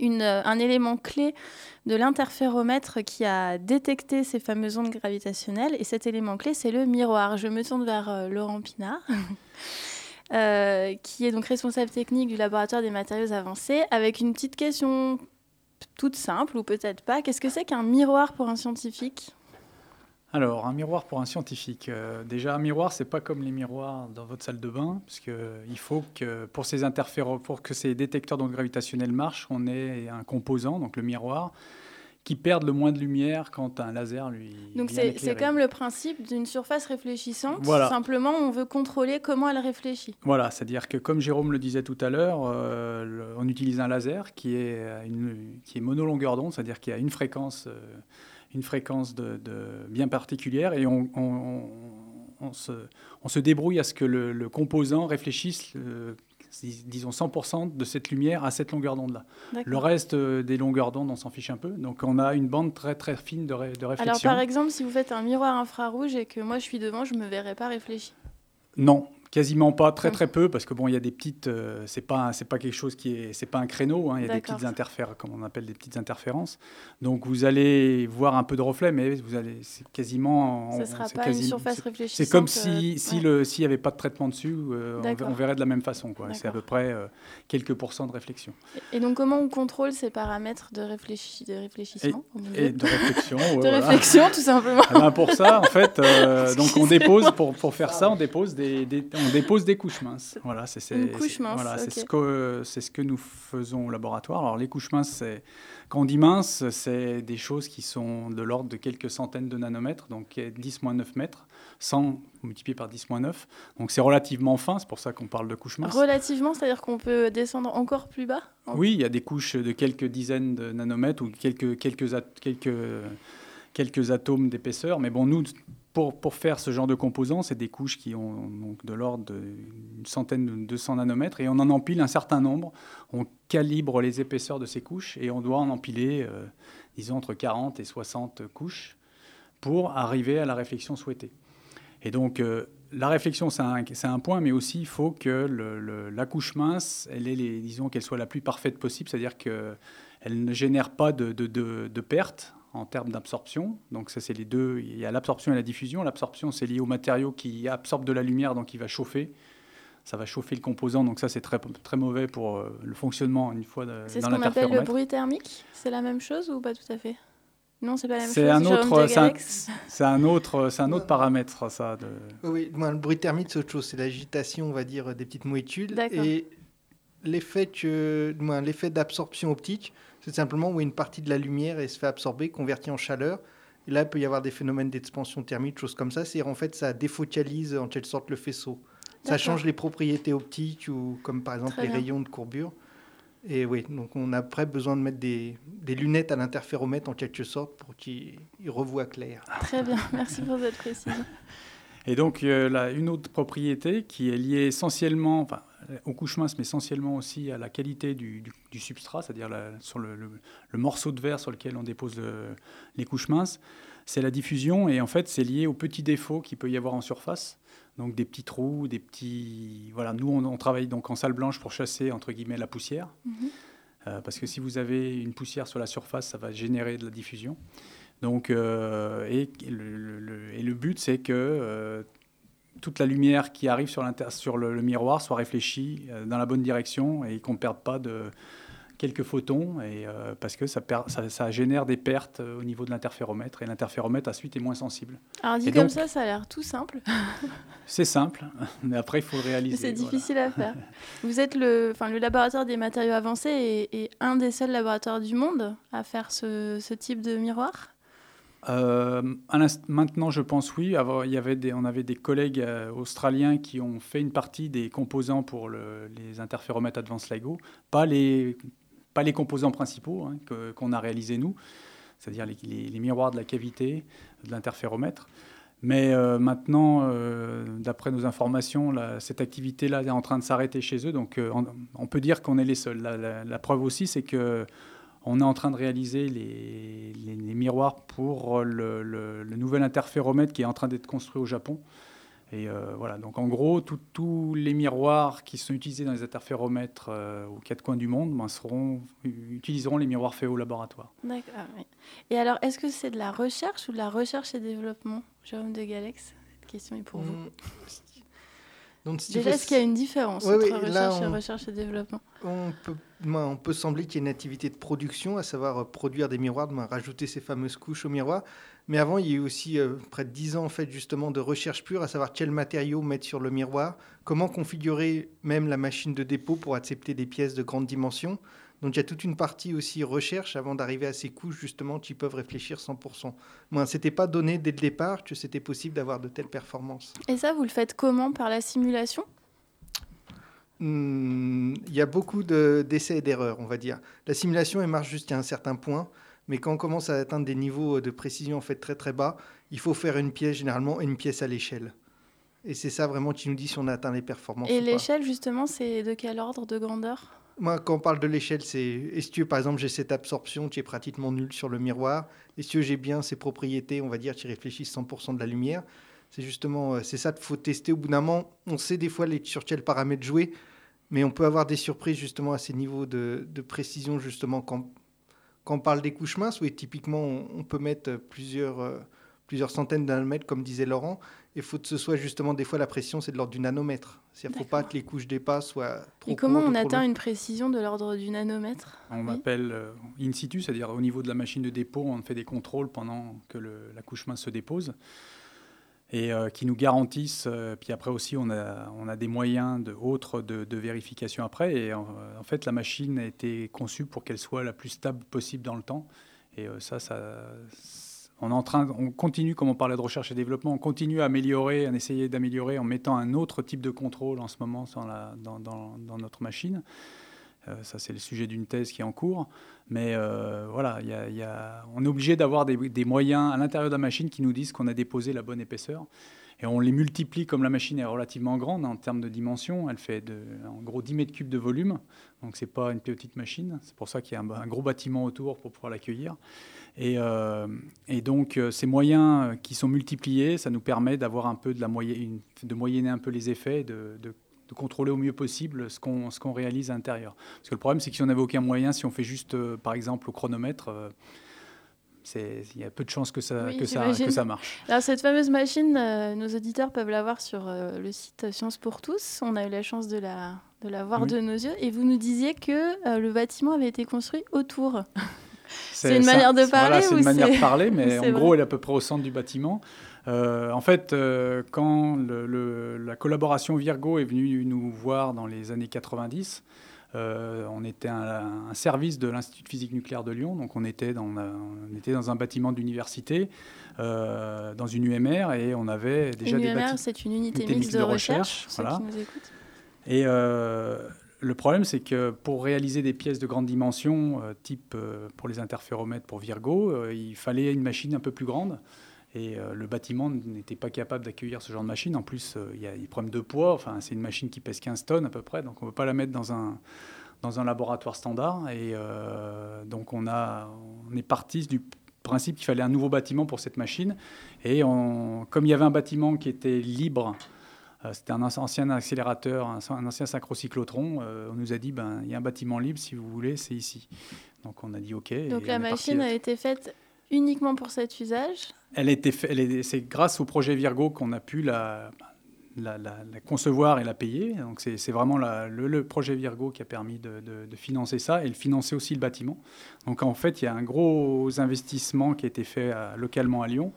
euh, un élément clé de l'interféromètre qui a détecté ces fameuses ondes gravitationnelles. Et cet élément clé, c'est le miroir. Je me tourne vers euh, Laurent Pinard. qui est donc responsable technique du laboratoire des matériaux avancés, avec une petite question toute simple, ou peut-être pas. Qu'est-ce que c'est qu'un miroir pour un scientifique? Alors, un miroir pour un scientifique. Euh, déjà, un miroir, c'est pas comme les miroirs dans votre salle de bain, parce que euh, il faut que pour ces pour que ces détecteurs d'ondes gravitationnelles marchent, on ait un composant, donc le miroir, qui perde le moins de lumière quand un laser lui. Donc c'est comme le principe d'une surface réfléchissante. Simplement, on veut contrôler comment elle réfléchit. Voilà, c'est-à-dire que comme Jérôme le disait tout à l'heure, euh, on utilise un laser qui est, une, qui est monolongueur d'onde, c'est-à-dire qui a une fréquence une fréquence de, bien particulière et on, on, se, on, se, débrouille à ce que le, composant réfléchisse, euh, disons 100% de cette lumière à cette longueur d'onde-là. Le reste euh, des longueurs d'onde, on s'en fiche un peu. Donc on a une bande très très fine de, de réflexion. Alors par exemple, si vous faites un miroir infrarouge et que moi je suis devant, je ne me verrai pas réfléchir. Non, Quasiment pas, très très peu, parce que bon, il y a des petites, euh, c'est pas c'est pas quelque chose qui est, c'est pas un créneau, hein, il y a des petites interférences, comme on appelle des petites interférences. Donc vous allez voir un peu de reflet, mais vous allez, c'est quasiment. Ça sera pas une surface réfléchissante. C'est comme si euh, si le s'il y avait pas de traitement dessus, euh, on, verrait de la même façon, quoi. C'est à peu près quelques pourcents de réflexion. Et donc comment on contrôle ces paramètres de, réfléchi de réfléchissement et, de réflexion, de réflexion tout simplement. Eh ben, pour ça, en fait, donc on dépose pour pour faire ça, on dépose des on dépose des couches minces. Voilà, c'est voilà, ce que c'est ce que nous faisons au laboratoire. Alors les couches minces, quand on dit mince, c'est des choses qui sont de l'ordre de quelques centaines de nanomètres, donc 10-9 mètres, 100 multiplié par 10-9. Donc c'est relativement fin, c'est pour ça qu'on parle de couches minces. Relativement, c'est-à-dire qu'on peut descendre encore plus bas Oui, il y a des couches de quelques dizaines de nanomètres ou quelques, quelques, quelques, quelques atomes d'épaisseur. Mais bon, nous, pour, faire ce genre de composants, c'est des couches qui ont de l'ordre d'une centaine de 200 nanomètres et on en empile un certain nombre. On calibre les épaisseurs de ces couches et on doit en empiler, euh, disons, entre 40 et 60 couches pour arriver à la réflexion souhaitée. Et donc, euh, la réflexion, c'est un, point, mais aussi il faut que la couche mince, disons qu'elle soit la plus parfaite possible, c'est-à-dire qu'elle ne génère pas de, de, de pertes en termes d'absorption. Donc ça, c'est les deux. Il y a l'absorption et la diffusion. L'absorption, c'est lié au matériau qui absorbe de la lumière, donc il va chauffer. Ça va chauffer le composant, donc ça, c'est très, très mauvais pour euh, le fonctionnement une fois de, C'est ce qu'on appelle le bruit thermique C'est la même chose ou pas tout à fait? Non, c'est pas la même chose. Un autre, c'est un, autre, c'est un autre paramètre, ça. De... Oui, le bruit thermique, c'est autre chose. C'est l'agitation, on va dire, des petites molécules. Et l'effet, que, l'effet d'absorption optique, c'est simplement où une partie de la lumière se fait absorber, convertie en chaleur. Et là, il peut y avoir des phénomènes d'expansion thermique, choses comme ça. C'est en fait, ça défocalise en quelque sorte le faisceau. Ça change les propriétés optiques, ou comme par exemple les rayons de courbure. Et oui, donc on a après besoin de mettre des, des lunettes à l'interféromètre en quelque sorte pour qu'il revoie clair. Très bien, merci pour cette précision. Et donc, euh, là, une autre propriété qui est liée essentiellement, enfin, aux couches minces, mais essentiellement aussi à la qualité du, substrat, c'est-à-dire sur le, morceau de verre sur lequel on dépose les couches minces, c'est la diffusion. Et en fait, c'est lié aux petits défauts qu'il peut y avoir en surface. Donc des petits trous, des petits... Voilà, nous, on, travaille donc en salle blanche pour chasser, entre guillemets, la poussière. Mhm. Euh, parce que si vous avez une poussière sur la surface, ça va générer de la diffusion. Donc, euh, et, le, et, le, but, c'est que euh, toute la lumière qui arrive sur, sur le, miroir soit réfléchie euh, dans la bonne direction et qu'on ne perde pas de quelques photons et, euh, parce que ça, ça, génère des pertes euh, au niveau de l'interféromètre et l'interféromètre ensuite est moins sensible. Alors dit comme ça, ça a l'air tout simple. c'est simple, mais après il faut le réaliser. C'est difficile à faire. Vous êtes le, le laboratoire des matériaux avancés et, un des seuls laboratoires du monde à faire ce, ce type de miroir? Euh, maintenant, je pense oui. il y avait on avait des collègues euh, australiens qui ont fait une partie des composants pour les interféromètres Advanced LIGO, pas les, composants principaux hein, qu'on a réalisés nous, c'est-à-dire les, miroirs de la cavité de l'interféromètre. Mais euh, maintenant, d'après nos informations, cette activité-là est en train de s'arrêter chez eux. Donc, on, peut dire qu'on est les seuls. La preuve aussi, c'est que on est en train de réaliser les, les- les miroirs pour le, le- le nouvel interféromètre qui est en train d'être construit au Japon. Et euh, voilà. Donc, en gros, tous les miroirs qui sont utilisés dans les interféromètres euh, aux quatre coins du monde ben, seront, utiliseront les miroirs faits au laboratoire. D'accord. ah oui. Et alors, est-ce que c'est de la recherche ou de la recherche et développement, Jérôme de Galex? Cette question est pour vous. Donc, si Déjà, est-ce qu'il y a une différence entre recherche et on- recherche et développement On peut, on peut sembler qu'il y ait une activité de production, à savoir euh, produire des miroirs, ben, rajouter ces fameuses couches aux miroirs. Mais avant, il y a eu aussi euh, près de 10 ans en fait, justement, de recherche pure, à savoir quels matériaux mettre sur le miroir, comment configurer même la machine de dépôt pour accepter des pièces de grande dimension. Donc il y a toute une partie aussi recherche avant d'arriver à ces couches justement qui peuvent réfléchir 100%. Moi, c'était pas donné dès le départ que c'était possible d'avoir de telles performances. Et ça, vous le faites comment? Par la simulation? Hmm, Il y a beaucoup de- d'essais et d'erreurs, on va dire. La simulation, elle marche jusqu'à un certain point, mais quand on commence à atteindre des niveaux de précision en fait très très bas, il faut faire une pièce généralement une pièce à l'échelle. Et c'est ça vraiment qui nous dit si on a atteint les performances. Et l'échelle, justement, c'est de quel ordre de grandeur? Moi, quand on parle de l'échelle, c'est est-ce que par exemple j'ai cette absorption qui est pratiquement nulle sur le miroir Est-ce que j'ai bien ces propriétés, on va dire, qui réfléchissent 100% de la lumière C'est justement, euh, c'est ça qu'il faut tester au bout d'un moment. On sait des fois sur quels paramètres jouer, mais on peut avoir des surprises justement à ces niveaux de, précision, justement, quand, on parle des couches minces, oui, typiquement, on, peut mettre plusieurs, euh, centaines de comme disait Laurent. Il faut que ce soit justement, des fois, la pression, c'est de l'ordre du nanomètre. C'est-à-dire qu'il ne faut pas que les couches dépassent soient trop Et comment courtes on trop atteint une précision de l'ordre du nanomètre? On Oui. m'appelle euh, in situ, c'est-à-dire au niveau de la machine de dépôt, on fait des contrôles pendant que le- la couche mince se dépose et euh, qui nous garantissent. euh, puis après aussi, on a, on a des moyens de, autres de, de vérification après. Et en, en fait, la machine a été conçue pour qu'elle soit la plus stable possible dans le temps. Et euh, ça, ça, on est en train, on continue, comme on parlait de recherche et développement, on continue à améliorer, à essayer d'améliorer en mettant un autre type de contrôle en ce moment dans, notre machine. Euh, ça, c'est le sujet d'une thèse qui est en cours. Mais euh, voilà, on est obligé d'avoir des moyens à l'intérieur de la machine qui nous disent qu'on a déposé la bonne épaisseur. Et on les multiplie comme la machine est relativement grande en termes de dimension. Elle fait en gros 10 mètres cubes de volume. Donc, ce n'est pas une petite machine. C'est pour ça qu'il y a un, gros bâtiment autour pour pouvoir l'accueillir. Et, euh, donc, euh, ces moyens euh, qui sont multipliés, ça nous permet d'avoir un peu de moyenne, de moyenner un peu les effets, de, de- contrôler au mieux possible ce qu'on réalise à l'intérieur. Parce que le problème, c'est que si on n'avait aucun moyen, si on fait juste, par exemple, au chronomètre, c'est- il y a peu de chances que ça, Oui, que ça, que ça marche. Alors cette fameuse machine, euh, nos auditeurs peuvent la voir sur euh, le site Science pour tous. On a eu la chance de la, de la voir Oui. de nos yeux. Et vous nous disiez que euh, le bâtiment avait été construit autour. C'est une ça- manière de c'est- voilà, parler c'est une manière de parler, mais en vrai gros, elle est à peu près au centre du bâtiment. Euh, en fait, euh, quand le- le- la collaboration Virgo est venue nous voir dans les années 90, euh, on était un, un service de l'Institut de physique nucléaire de Lyon, donc on était dans, la- on était dans un bâtiment d'université, euh, dans une UMR, et on avait déjà Une des UMR, c'est une unité unité mixte de, recherche, voilà. Et euh, le problème, c'est que pour réaliser des pièces de grande dimension, type pour les interféromètres pour Virgo, il fallait une machine un peu plus grande. Et euh, le bâtiment n'était pas capable d'accueillir ce genre de machine. En plus, euh, il y a des problèmes de poids. Enfin, c'est une machine qui pèse 15 tonnes à peu près. Donc, on ne peut pas la mettre dans un, dans un laboratoire standard. Et euh, donc, on, a, on est parti du principe qu'il fallait un nouveau bâtiment pour cette machine. Et on- comme il y avait un bâtiment qui était libre, euh, c'était un anci- ancien accélérateur, un, ancien synchrocyclotron, euh, on nous a dit, ben, il y a un bâtiment libre, si vous voulez, c'est ici. Donc, on a dit OK. Donc la machine a été faite uniquement pour cet usage. Elle est- c'est grâce au projet Virgo qu'on a pu la, concevoir et la payer. Donc c'est vraiment le, projet Virgo qui a permis de, financer ça et de financer aussi le bâtiment. Donc en fait, il y a un gros investissement qui a été fait à- localement à Lyon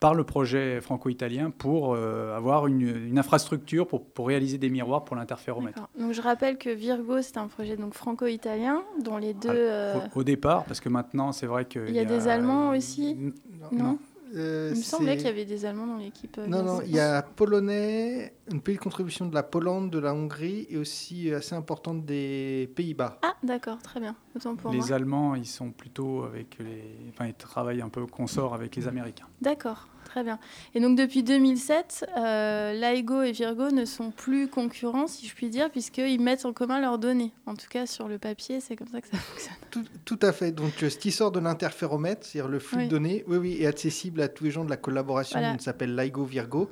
par le projet franco-italien pour euh, avoir une, une infrastructure pour, pour réaliser des miroirs pour l'interféromètre. Donc je rappelle que Virgo, c'est un projet donc franco-italien dont les deux. Ah, euh, Au, au départ, parce que maintenant, c'est vrai que Il y a des Allemands aussi? Non, Euh, il me semblait qu'il y avait des Allemands dans l'équipe. euh, Non, non, il y a polonais, une petite contribution de la Pologne, de la Hongrie et aussi assez importante des Pays-Bas. Ah, d'accord, très bien. Autant pour les moi. Allemands, ils sont plutôt avec les. Enfin, ils travaillent un peu consort avec les Américains. D'accord, Très bien. Et donc depuis 2007, euh, LIGO et Virgo ne sont plus concurrents, si je puis dire, puisqu'ils mettent en commun leurs données. En tout cas, sur le papier, c'est comme ça que ça fonctionne. Tout, tout à fait. Donc, euh, ce qui sort de l'interféromètre, c'est-à-dire le flux Oui. de données, oui, oui, est accessible à tous les gens de la collaboration Voilà. qui s'appelle LIGO Virgo.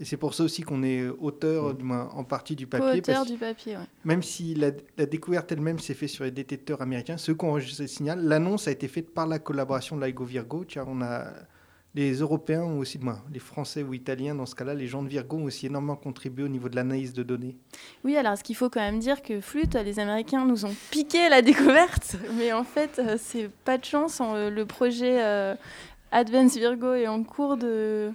Et c'est pour ça aussi qu'on est auteur, du moins en partie du papier. Parce- du papier, ouais. Même si la, la découverte elle-même s'est faite sur les détecteurs américains, ceux qui ont enregistré le signal, l'annonce a été faite par la collaboration de LIGO Virgo. Car on a les Européens ont aussi, moi, les Français ou Italiens, dans ce cas-là, les gens de Virgo ont aussi énormément contribué au niveau de l'analyse de données. Oui, alors ce qu'il faut quand même dire que Flûte, les Américains nous ont piqué la découverte, mais en fait, euh, c'est pas de chance. en- le projet euh, Advance Virgo est en cours de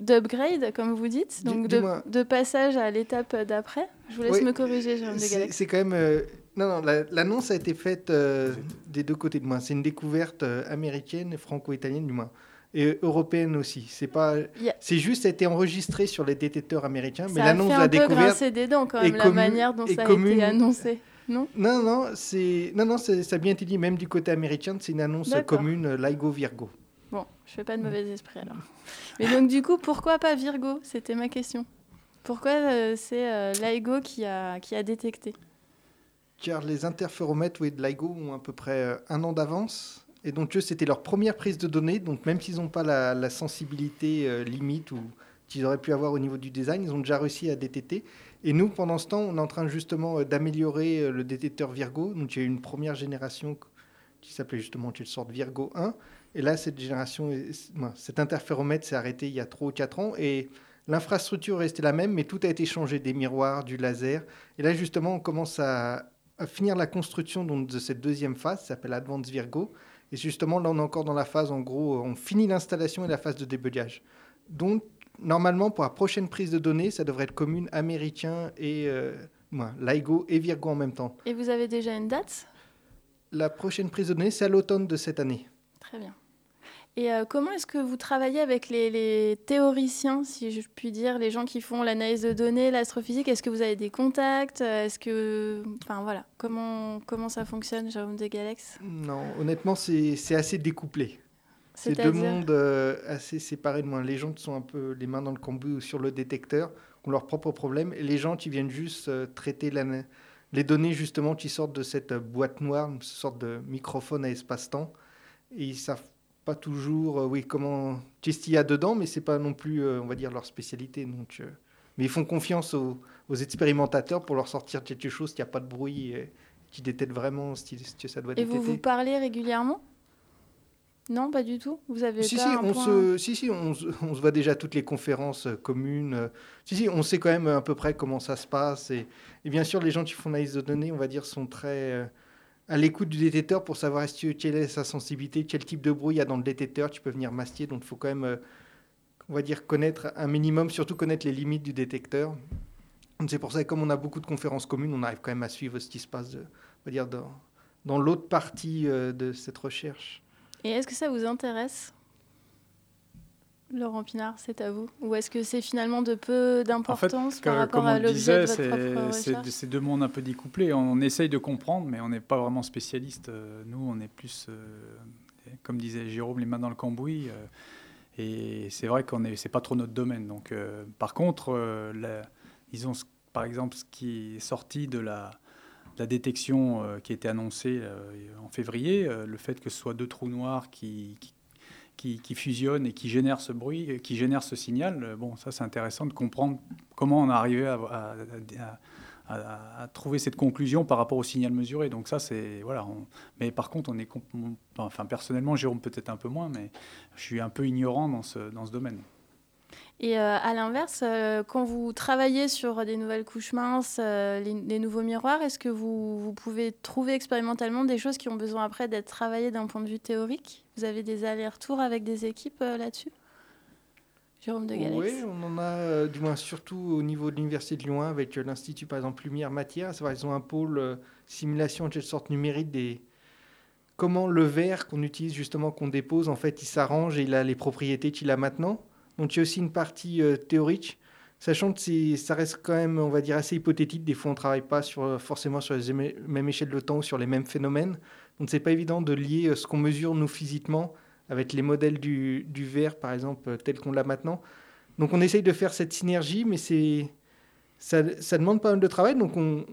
d'upgrade, comme vous dites, donc de, passage à l'étape d'après. Je vous laisse Oui. me corriger, Jérôme de C'est quand même. euh, non, non, la- l'annonce a été faite euh, des deux côtés de moi. C'est une découverte euh, américaine, franco-italienne du moins. Et européenne aussi. C'est pas. Il y a- C'est juste été enregistré sur les détecteurs américains, mais Ça a l'annonce de un la peu découverte. des dents quand même, la manière dont ça a commune. été annoncé. Non? Non, non, c'est non, non, ça a bien été dit. Même du côté américain, c'est une annonce commune, euh, LIGO Virgo. Bon, je fais pas de mauvais esprit alors. Mais donc du coup, pourquoi pas Virgo? C'était ma question. Pourquoi euh, c'est euh, LIGO qui a, qui a détecté? Car les interféromètres oui, de LIGO ont à peu près euh, un an d'avance. Et donc, eux, c'était leur première prise de données. Donc, même s'ils n'ont pas la, sensibilité euh, limite ou qu'ils auraient pu avoir au niveau du design, ils ont déjà réussi à détecter. Et nous, pendant ce temps, on est en train justement euh, d'améliorer euh, le détecteur Virgo. Donc, il y a eu une première génération qui s'appelait justement une sorte Virgo 1. Et là, cette génération, ben, cet interféromètre s'est arrêté il y a 3 ou 4 ans. Et l'infrastructure est restée la même, mais tout a été changé, des miroirs, du laser. Et là, justement, on commence à, finir la construction de cette deuxième phase, qui s'appelle Advanced Virgo. Et justement, là, on est encore dans la phase, en gros, on finit l'installation et la phase de débugage. Donc, normalement, pour la prochaine prise de données, ça devrait être commune américain et euh, ouais, LIGO et Virgo en même temps. Et vous avez déjà une date? La prochaine prise de données, c'est à l'automne de cette année. Très bien. Et euh, comment est-ce que vous travaillez avec les, les théoriciens, si je puis dire, les gens qui font l'analyse de données, l'astrophysique? Est-ce que vous avez des contacts? Est-ce que, enfin voilà, comment comment ça fonctionne, Jérôme de Galex? Non, honnêtement, c'est assez découplé. C'est deux mondes euh, assez séparés de moi. Les gens qui sont un peu les mains dans le cambouis ou sur le détecteur, ont leurs propres problèmes, et les gens qui viennent juste euh, traiter la- les données justement qui sortent de cette euh, boîte noire, une sorte de microphone à espace-temps, et ils savent pas toujours, euh, oui, comment, qu'est-ce qu'il y a dedans, mais c'est pas non plus, euh, on va dire, leur spécialité. Donc, euh, mais ils font confiance aux, aux expérimentateurs pour leur sortir quelque chose qui a pas de bruit, et qui détecte vraiment ce que ça doit Et vous détecter. vous parlez régulièrement? Non, pas du tout? Vous avez Si, pas si, un on point- se, si, si, on, se- on se voit déjà à toutes les conférences communes. Si, si, on sait quand même à peu près comment ça se passe. Et, et bien sûr, les gens qui font l'analyse de données, on va dire, sont très à l'écoute du détecteur pour savoir est-ce que- quelle est sa sensibilité, quel type de bruit il y a dans le détecteur. Tu peux venir masquer, donc il faut quand même, euh, on va dire, connaître un minimum, surtout connaître les limites du détecteur. C'est pour ça que comme on a beaucoup de conférences communes, on arrive quand même à suivre ce qui se passe, on va dire, dans, dans l'autre partie euh, de cette recherche. Et est-ce que ça vous intéresse? Laurent Pinard, c'est à vous Ou est-ce que c'est finalement de peu d'importance par Que- rapport à l'objet de votre c'est- propre c'est recherche c'est deux mondes un peu découplés. On essaye de comprendre, mais on n'est pas vraiment spécialiste. Euh, Nous, on est plus, euh, comme disait Jérôme, les mains dans le cambouis. euh, Et c'est vrai qu'on est, c'est pas trop notre domaine. Donc, euh, par contre, la- ce- par exemple, ce qui est sorti de la, détection qui a été annoncée en février, le fait que ce soit deux trous noirs qui, qui, qui- qui fusionnent et qui génèrent ce bruit, euh, qui génèrent ce signal, euh, bon, ça c'est intéressant de comprendre comment on est arrivé à, trouver cette conclusion par rapport au signal mesuré. Donc ça, c'est voilà. Mais par contre, on est, enfin personnellement, Jérôme peut-être un peu moins, mais je suis un peu ignorant dans ce dans ce domaine. Et euh, à l'inverse, euh, quand vous travaillez sur des nouvelles couches minces, euh, les, nouveaux miroirs, est-ce que vous, pouvez trouver expérimentalement des choses qui ont besoin après d'être travaillées d'un point de vue théorique? Vous avez des allers-retours avec des équipes là-dessus? Jérôme de Galex Oui, on en a, du moins surtout au niveau de l'Université de Lyon 1 avec l'Institut, par exemple, Lumière Matière. C'est vrai, ils ont un pôle simulation de sorte numérique des. Comment le verre qu'on utilise justement, qu'on dépose, en fait, il s'arrange et il a les propriétés qu'il a maintenant. Donc il y a aussi une partie euh, théorique, sachant que ça reste quand même, on va dire, assez hypothétique. Des fois, on ne travaille pas sur, euh, forcément sur les mêmes échelles de temps ou sur les mêmes phénomènes. Donc c'est pas évident de lier euh, ce qu'on mesure, nous, physiquement, avec les modèles du, verre, par exemple, tel qu'on l'a maintenant. Donc on essaye de faire cette synergie, mais ça, demande pas mal de travail. Donc on,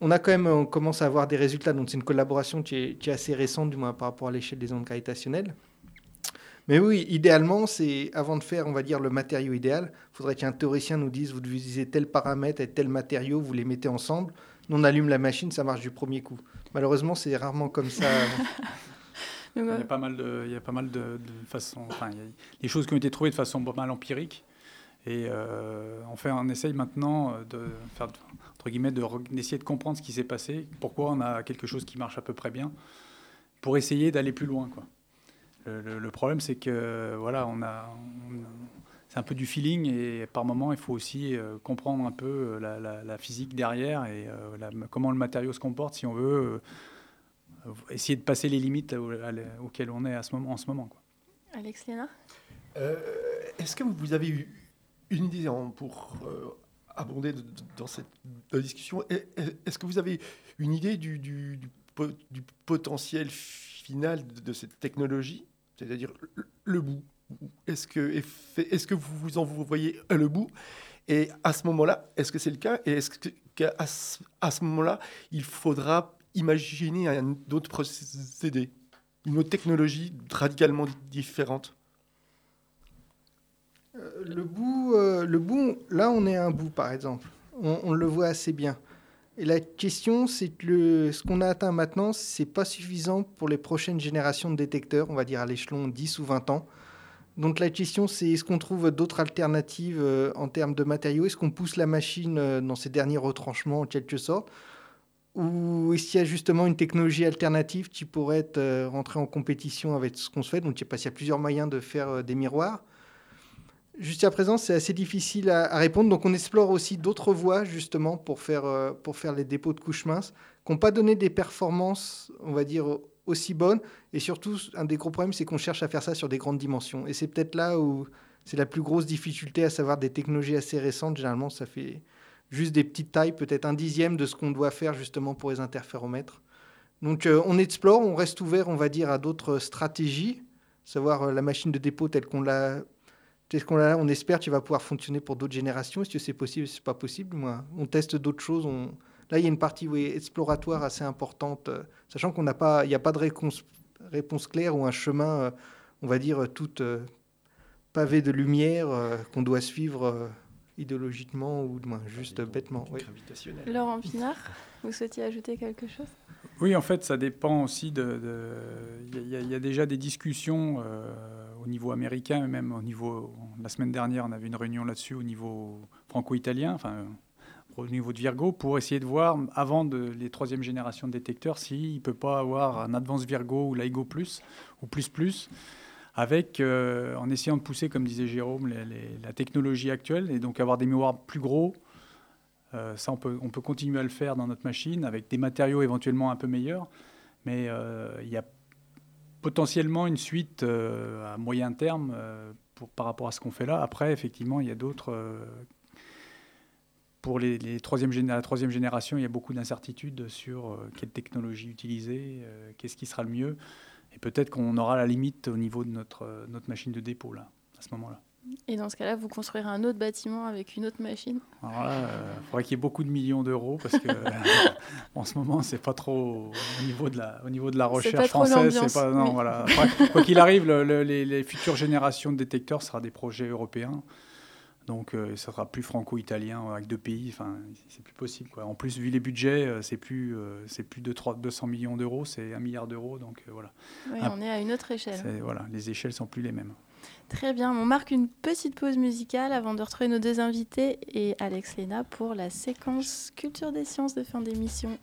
on, a quand même, on commence à avoir des résultats. Donc c'est une collaboration qui est, qui est, assez récente, du moins par rapport à l'échelle des ondes gravitationnelles. Mais oui, idéalement, c'est avant de faire, on va dire, le matériau idéal, il faudrait qu'un théoricien nous dise, vous utilisez tel paramètre et tel matériau, vous les mettez ensemble, on allume la machine, ça marche du premier coup. Malheureusement, c'est rarement comme ça. il y a pas mal de, il y a pas mal de, de façons, enfin, il y a des choses qui ont été trouvées de façon pas mal empirique. Et euh, on, fait, on essaye maintenant de faire, entre guillemets, d'essayer de, de comprendre ce qui s'est passé, pourquoi on a quelque chose qui marche à peu près bien, pour essayer d'aller plus loin, quoi. Le, le, problème, c'est que voilà, on a, on, c'est un peu du feeling et par moment, il faut aussi euh, comprendre un peu euh, la, la, la, physique derrière et euh, la, comment le matériau se comporte si on veut euh, essayer de passer les limites au, auxquelles on est à ce moment, en ce moment. Quoi. Alex Léna? Est-ce que vous avez eu une idée pour abonder dans cette discussion Est-ce que vous avez une idée du, du, du, du potentiel final de, de cette technologie? C'est-à-dire le bout. Est-ce que, est que vous vous en voyez le bout? Et à ce moment-là, est-ce que c'est le cas? Et est-ce qu'à ce, à ce moment-là, il faudra imaginer un autre procédé, une autre technologie radicalement différente? Euh, le bout, euh, le bout, là on est un bout par exemple. On le voit assez bien. Et la question, c'est que ce qu'on a atteint maintenant, c'est pas suffisant pour les prochaines générations de détecteurs, on va dire à l'échelon 10 ou 20 ans. Donc la question, c'est est-ce qu'on trouve d'autres alternatives euh, en termes de matériaux? Est-ce qu'on pousse la machine euh, dans ses derniers retranchements en quelque sorte? Ou est-ce qu'il y a justement une technologie alternative qui pourrait être, euh, rentrer en compétition avec ce qu'on se fait? Donc je sais pas s'il y a plusieurs moyens de faire des miroirs. Jusqu'à présent, c'est assez difficile à, répondre. Donc, on explore aussi d'autres voies, justement, pour faire, euh, pour faire les dépôts de couches minces, qui n'ont pas donné des performances, on va dire, aussi bonnes. Et surtout, un des gros problèmes, c'est qu'on cherche à faire ça sur des grandes dimensions. Et c'est peut-être là où c'est la plus grosse difficulté, à savoir des technologies assez récentes. Généralement, ça fait juste des petites tailles, peut-être un dixième de ce qu'on doit faire, justement, pour les interféromètres. Donc, euh, on explore, on reste ouvert, on va dire, à d'autres stratégies, savoir euh, la machine de dépôt telle qu'on l'a est-ce qu'on on espère qu'il va pouvoir fonctionner pour d'autres générations? Est-ce que c'est possible C'est pas possible. Moi, on teste d'autres choses. On... Là, il y a une partie oui, exploratoire assez importante, euh, sachant qu'on n'a pas, il n'y a pas de réponse, réponse, claire ou un chemin, euh, on va dire, tout euh, pavé de lumière euh, qu'on doit suivre euh, idéologiquement ou moins juste bêtement. Oui. Laurent Pinard, vous souhaitiez ajouter quelque chose? Oui, en fait, ça dépend aussi de. Il y, y, a déjà des discussions euh, au niveau américain, même au niveau. La semaine dernière, on avait une réunion là-dessus au niveau franco-italien, enfin au niveau de Virgo, pour essayer de voir, avant de, les troisième générations de détecteurs, s'il ne peut pas avoir un Advance Virgo ou l'AIGO Plus ou Plus Plus avec, euh, en essayant de pousser, comme disait Jérôme, la technologie actuelle, et donc avoir des miroirs plus gros. Euh, ça, on peut, on peut continuer à le faire dans notre machine, avec des matériaux éventuellement un peu meilleurs, mais euh, il y a potentiellement une suite euh, à moyen terme euh, par rapport à ce qu'on fait là. Après, effectivement, il y a d'autres... euh, pour les, troisième, la troisième génération, il y a beaucoup d'incertitudes sur quelle technologie utiliser, qu'est-ce qui sera le mieux. Et peut-être qu'on aura la limite au niveau de notre, notre machine de dépôt, là, à ce moment-là. Et dans ce cas-là, vous construirez un autre bâtiment avec une autre machine Alors là, il euh, faudrait qu'il y ait beaucoup de millions d'euros parce que en ce moment, c'est pas trop au niveau de la, au niveau de la recherche française. C'est pas non, oui. voilà. Après, quoi qu'il arrive, le, le, les, les, futures générations de détecteurs sera des projets européens. Donc, euh, ça sera plus franco-italien avec deux pays. Enfin, c'est plus possible. Quoi. En plus, vu les budgets, euh, c'est plus, euh, c'est plus de 3, 200 millions d'euros, c'est un milliard d'euros. Donc, euh, voilà. Oui, un, on est à une autre échelle. Voilà, les échelles sont plus les mêmes. Très bien. On marque une petite pause musicale avant de retrouver nos deux invités et Alex Léna pour la séquence Culture des sciences de fin d'émission.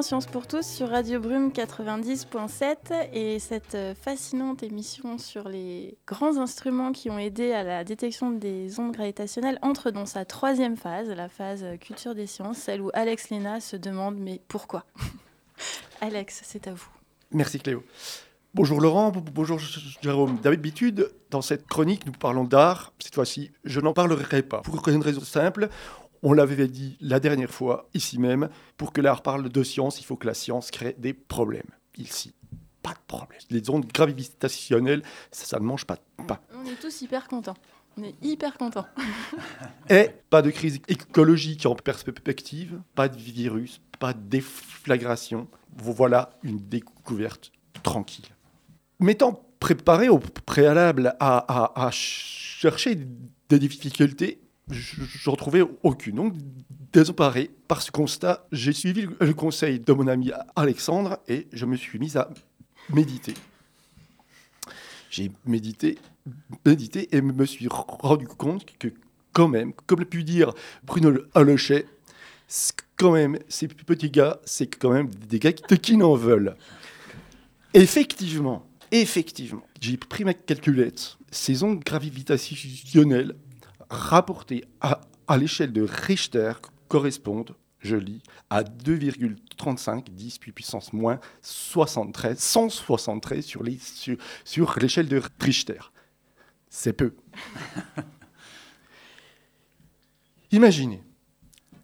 Êtes toujours dans Science pour tous sur Radio Brume 90.7 et cette euh, fascinante émission sur les grands instruments qui ont aidé à la détection des ondes gravitationnelles entre dans sa troisième phase, la phase euh, culture des sciences, celle où Alex Lena se demande mais pourquoi? Alex, c'est à vous. Merci Cléo. Bonjour Laurent, bonjour Jérôme. D'habitude, dans cette chronique, nous parlons d'art. Cette fois-ci, je n'en parlerai pas. Pour une raison simple, on l'avait dit la dernière fois, ici même, pour que l'art parle de science, il faut que la science crée des problèmes. Ici, pas de problème. Les ondes gravitationnelles, ça, ne mange pas de pain. On est tous hyper contents. On est hyper contents. Et pas de crise écologique en perspective, pas de virus, pas de déflagration. Voilà une découverte tranquille. M'étant préparé au préalable à, à chercher des difficultés, je n'en trouvais aucune. Donc, désemparé par ce constat, j'ai suivi le conseil de mon ami Alexandre et je me suis mis à méditer. J'ai médité, médité et me suis rendu compte que, quand même, comme l'a pu dire Bruno Alochet, quand même, ces petits gars, c'est quand même des gars qui, qui n'en veulent. Effectivement, effectivement, j'ai pris ma calculette. Ces ondes gravitationnelles rapportés à, l'échelle de Richter correspondent, je lis, à 2,35 10 puissance moins 73, 173 sur l'échelle sur, de Richter. C'est peu. Imaginez,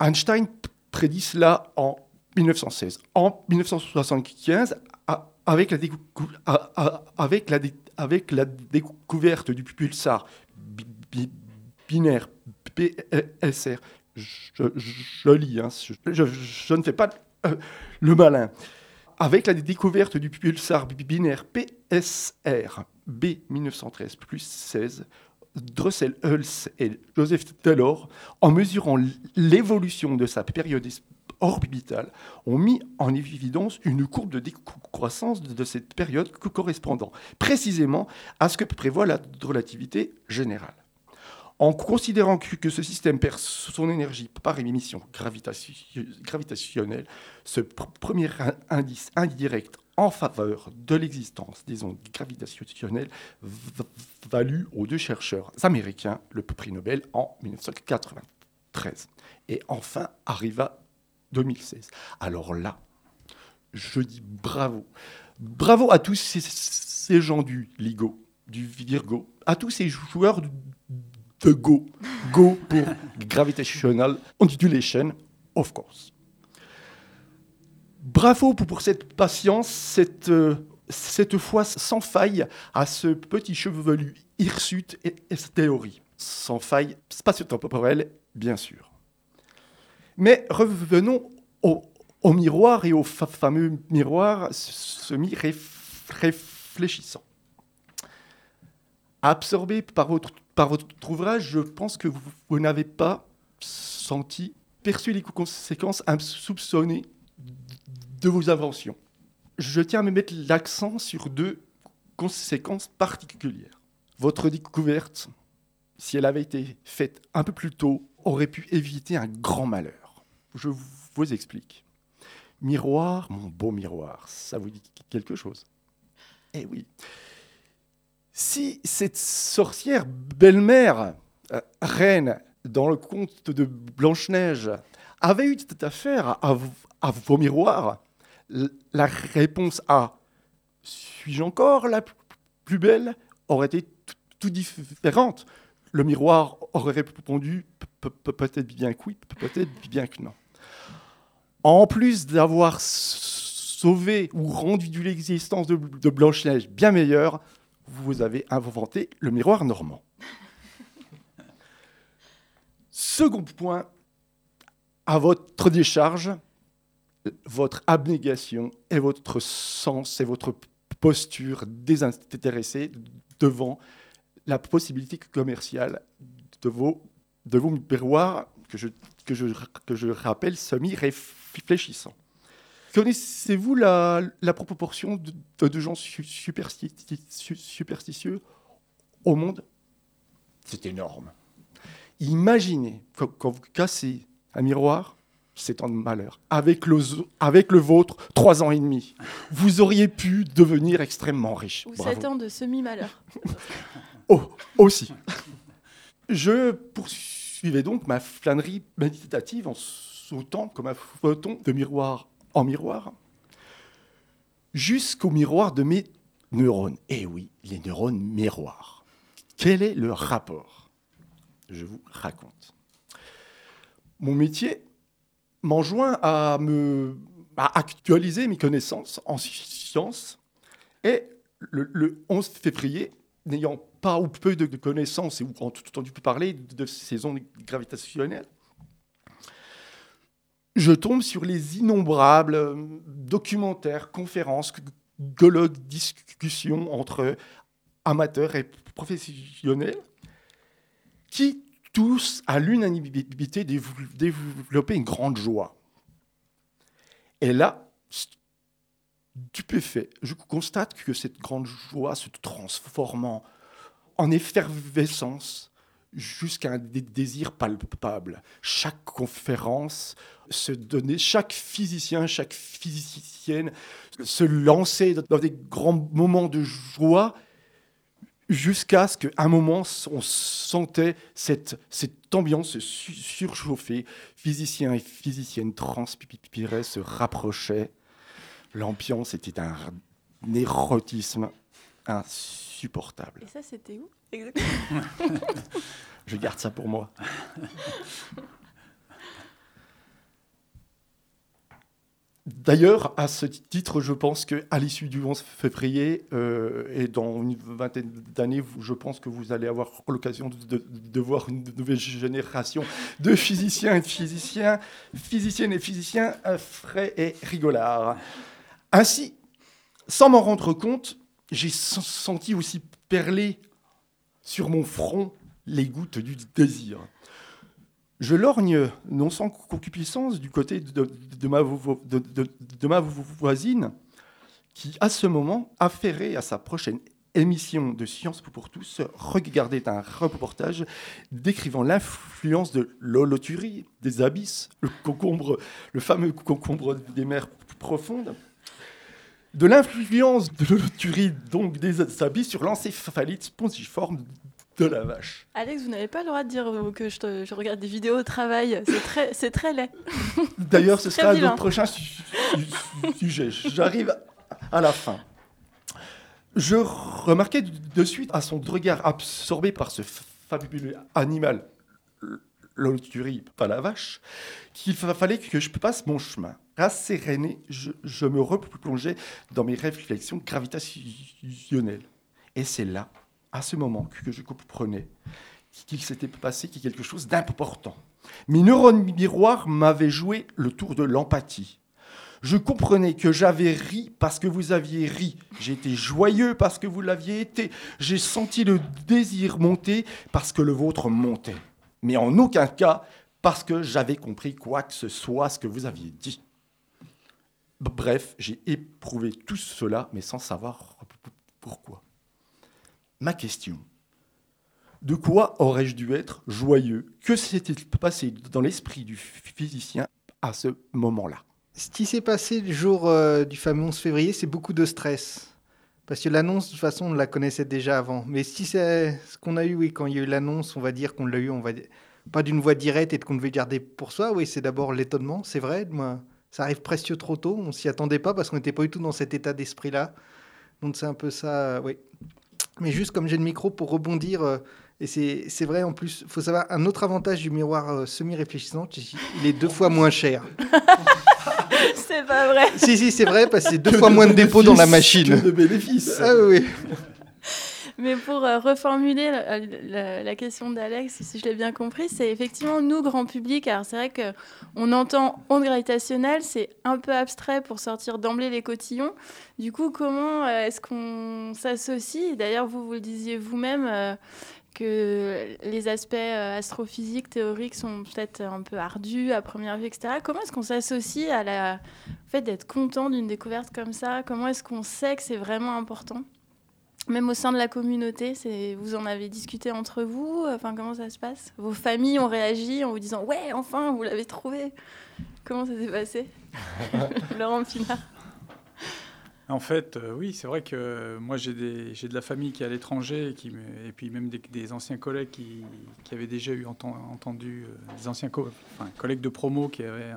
Einstein prédit cela en 1916. En 1975, avec la, avec la, avec la découverte du pulsar binaire PSR. Je, lis, hein, je, ne fais pas euh, le malin. Avec la découverte du pulsar binaire PSR B1913 plus 16, Drussel, Hulse et Joseph Taylor, en mesurant l'évolution de sa période orbitale, ont mis en évidence une courbe de décroissance de cette période correspondant précisément à ce que prévoit la relativité générale. En considérant que, ce système perd son énergie par émission gravitationnelle, ce premier indice indirect en faveur de l'existence des ondes gravitationnelles valut aux deux chercheurs américains le prix Nobel en 1993. Et enfin arriva 2016. Alors là, je dis bravo. Bravo à tous ces, gens du LIGO, du Virgo, à tous ces joueurs Go. Go pour Gravitational Undulation, of course. Bravo pour cette patience, cette, euh, cette foi sans faille à ce petit chevelu hirsute et, et théorie. Sans faille spatio-temporelle, bien sûr. Mais revenons au, au miroir et au fameux miroir semi-réfléchissant. Absorbé par votre par votre ouvrage, je pense que vous, n'avez pas senti, perçu les conséquences insoupçonnées de vos inventions. Je tiens à me mettre l'accent sur deux conséquences particulières. Votre découverte, si elle avait été faite un peu plus tôt, aurait pu éviter un grand malheur. Je vous explique. Miroir, mon beau miroir, ça vous dit quelque chose? Eh oui, si cette sorcière belle-mère, euh, reine, dans le conte de Blanche-Neige, avait eu cette affaire à, vos miroirs, la réponse à suis-je encore la plus belle aurait été tout différente. Le miroir aurait répondu peut-être bien que oui, peut-être bien que non. En plus d'avoir sauvé ou rendu l'existence de, de Blanche-Neige bien meilleure, vous avez inventé le miroir normand. Second point, à votre décharge, votre abnégation et votre sens et votre posture désintéressée devant la possibilité commerciale de vos, de vos miroirs que je, que je, que je rappelle semi-réfléchissants. Connaissez-vous la, proportion de, gens superstitieux au monde? C'est énorme. Imaginez, quand, vous cassez un miroir, c'est un malheur. Avec le, avec le vôtre, trois ans et demi. Vous auriez pu devenir extrêmement riche. Ou. 7 ans de semi-malheur. Oh, aussi. Je poursuivais donc ma flânerie méditative en sautant comme un photon de miroir en miroir jusqu'au miroir de mes neurones. Eh oui, les neurones miroirs. Quel est le rapport? Je vous raconte. Mon métier m'enjoint à me actualiser mes connaissances en sciences et le, le 11 février, n'ayant pas ou peu de connaissances et ou entendu parler de ces ondes gravitationnelles, je tombe sur les innombrables euh, documentaires, conférences, colloques, discussions entre amateurs et professionnels qui tous, à l'unanimité, dév- développaient une grande joie. Et là, stupéfait, je constate que cette grande joie se transformant en effervescence jusqu'à un dé- désir palpable. Chaque conférence se donnait, chaque physicien, chaque physicienne se lançait dans des grands moments de joie jusqu'à ce qu'à un moment, on sentait cette, cette ambiance su- surchauffée. Physiciens et physiciennes transpiraient, se rapprochaient. L'ambiance était un érotisme insupportable. Et ça, c'était où Exactement. Je garde ça pour moi. D'ailleurs, à ce titre, je pense qu'à l'issue du 11 février euh, et dans une vingtaine d'années, je pense que vous allez avoir l'occasion de, de- de voir une nouvelle génération de physiciens et de physiciens, physiciennes et physiciens euh, frais et rigolards. Ainsi, sans m'en rendre compte, j'ai sen- senti aussi perler sur mon front les gouttes du désir. Je lorgne, non sans concupiscence, du côté de, ma, voisine, qui, à ce moment, affairait à sa prochaine émission de Science pour tous, regardait un reportage décrivant l'influence de l'holoturie, des abysses, le concombre, le fameux concombre des mers profondes, de l'influence de l'holoturie, donc des abysses, sur l'encéphalite spongiforme de la vache. Alex, vous n'avez pas le droit de dire que je, te- je regarde des vidéos au travail. C'est très, c'est très laid. D'ailleurs, ce sera vilain. notre prochain su- su- sujet. J'arrive à la fin. Je remarquais de suite à son regard absorbé par ce fabuleux animal, l'auturie, pas la vache, qu'il fa- fallait que je passe mon chemin. Rasséréné, je, je me replongeais dans mes réflexions gravitationnelles. Et c'est là, à ce moment, que je comprenais qu'il s'était passé quelque chose d'important. Mes neurones miroirs m'avaient joué le tour de l'empathie. Je comprenais que j'avais ri parce que vous aviez ri. J'étais joyeux parce que vous l'aviez été. J'ai senti le désir monter parce que le vôtre montait. Mais en aucun cas parce que j'avais compris quoi que ce soit ce que vous aviez dit. Bref, j'ai éprouvé tout cela, mais sans savoir pourquoi. Ma question, de quoi aurais-je dû être joyeux? Que s'est-il passé dans l'esprit du physicien à ce moment-là? Ce qui s'est passé le jour euh, du fameux 11 février, c'est beaucoup de stress. Parce que l'annonce, de toute façon, on la connaissait déjà avant. Mais si c'est ce qu'on a eu, oui, quand il y a eu l'annonce, on va dire qu'on l'a eu, on va dire- pas d'une voix directe et qu'on devait garder pour soi. Oui, c'est d'abord l'étonnement, c'est vrai. Moi, ça arrive presque trop tôt. On s'y attendait pas parce qu'on n'était pas du tout dans cet état d'esprit-là. Donc c'est un peu ça, euh, oui. Mais juste comme j'ai le micro pour rebondir, euh, et c'est c'est vrai en plus, il faut savoir, un autre avantage du miroir euh, semi-réfléchissant, il est deux fois moins cher. c'est pas vrai. Si, si, c'est vrai, parce que c'est deux fois moins de dépôt dans la machine. Que de bénéfices. Ah oui. Mais pour euh, reformuler la, la- la question d'Alex, si je l'ai bien compris, c'est effectivement nous, grand public. Alors c'est vrai que on entend onde gravitationnelle, c'est un peu abstrait pour sortir d'emblée les cotillons. Du coup, comment euh, est-ce qu'on s'associe? D'ailleurs, vous vous le disiez vous-même. euh, que les aspects euh, astrophysiques, théoriques sont peut-être un peu ardus à première vue, etc. Comment est-ce qu'on s'associe à la au fait d'être content d'une découverte comme ça? Comment est-ce qu'on sait que c'est vraiment important? Même au sein de la communauté, vous en avez discuté entre vous? Enfin, comment ça se passe? Vos familles ont réagi en vous disant ouais, enfin, vous l'avez trouvé. Comment ça s'est passé? Laurent Pinard En fait, euh, oui, c'est vrai que moi j'ai de la famille qui est à l'étranger et, et puis même des, anciens collègues qui, avaient déjà eu entendu, euh, des anciens collègues de promo qui avaient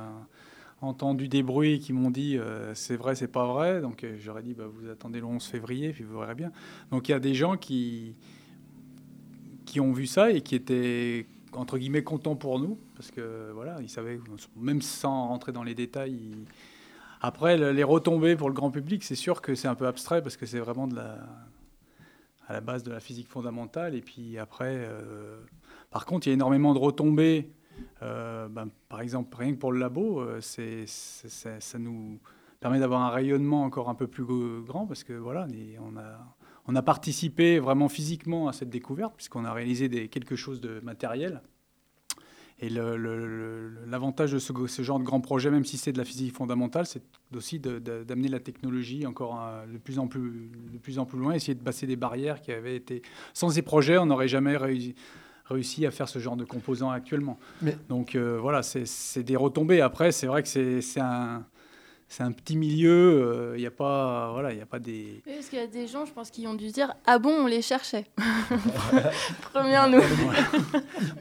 entendu des bruits qui m'ont dit euh, c'est vrai, c'est pas vrai. Donc j'aurais dit bah, vous attendez le 11 février puis vous verrez bien. Donc il y a des gens qui, qui ont vu ça et qui étaient entre guillemets contents pour nous parce que voilà, ils savaient, même sans rentrer dans les détails, après, les retombées pour le grand public, c'est sûr que c'est un peu abstrait parce que c'est vraiment la, à la base de la physique fondamentale. Et puis après, euh, par contre, il y a énormément de retombées. Euh, ben, par exemple, rien que pour le labo, euh, ça nous permet d'avoir un rayonnement encore un peu plus grand parce que voilà, on a, participé vraiment physiquement à cette découverte puisqu'on a réalisé quelque chose de matériel. Et l'avantage de ce, genre de grand projet, même si c'est de la physique fondamentale, c'est aussi d'amener la technologie encore de, plus en plus, de plus en plus loin, essayer de passer des barrières qui avaient été... Sans ces projets, on n'aurait jamais réussi, à faire ce genre de composants actuellement. Donc euh, voilà, c'est des retombées. Après, c'est vrai que c'est un c'est un petit milieu, il euh, n'y a pas, voilà, il a pas des. Oui, parce qu'il y a des gens, je pense, qui ont dû dire ah bon, on les cherchait. Première nouvelle.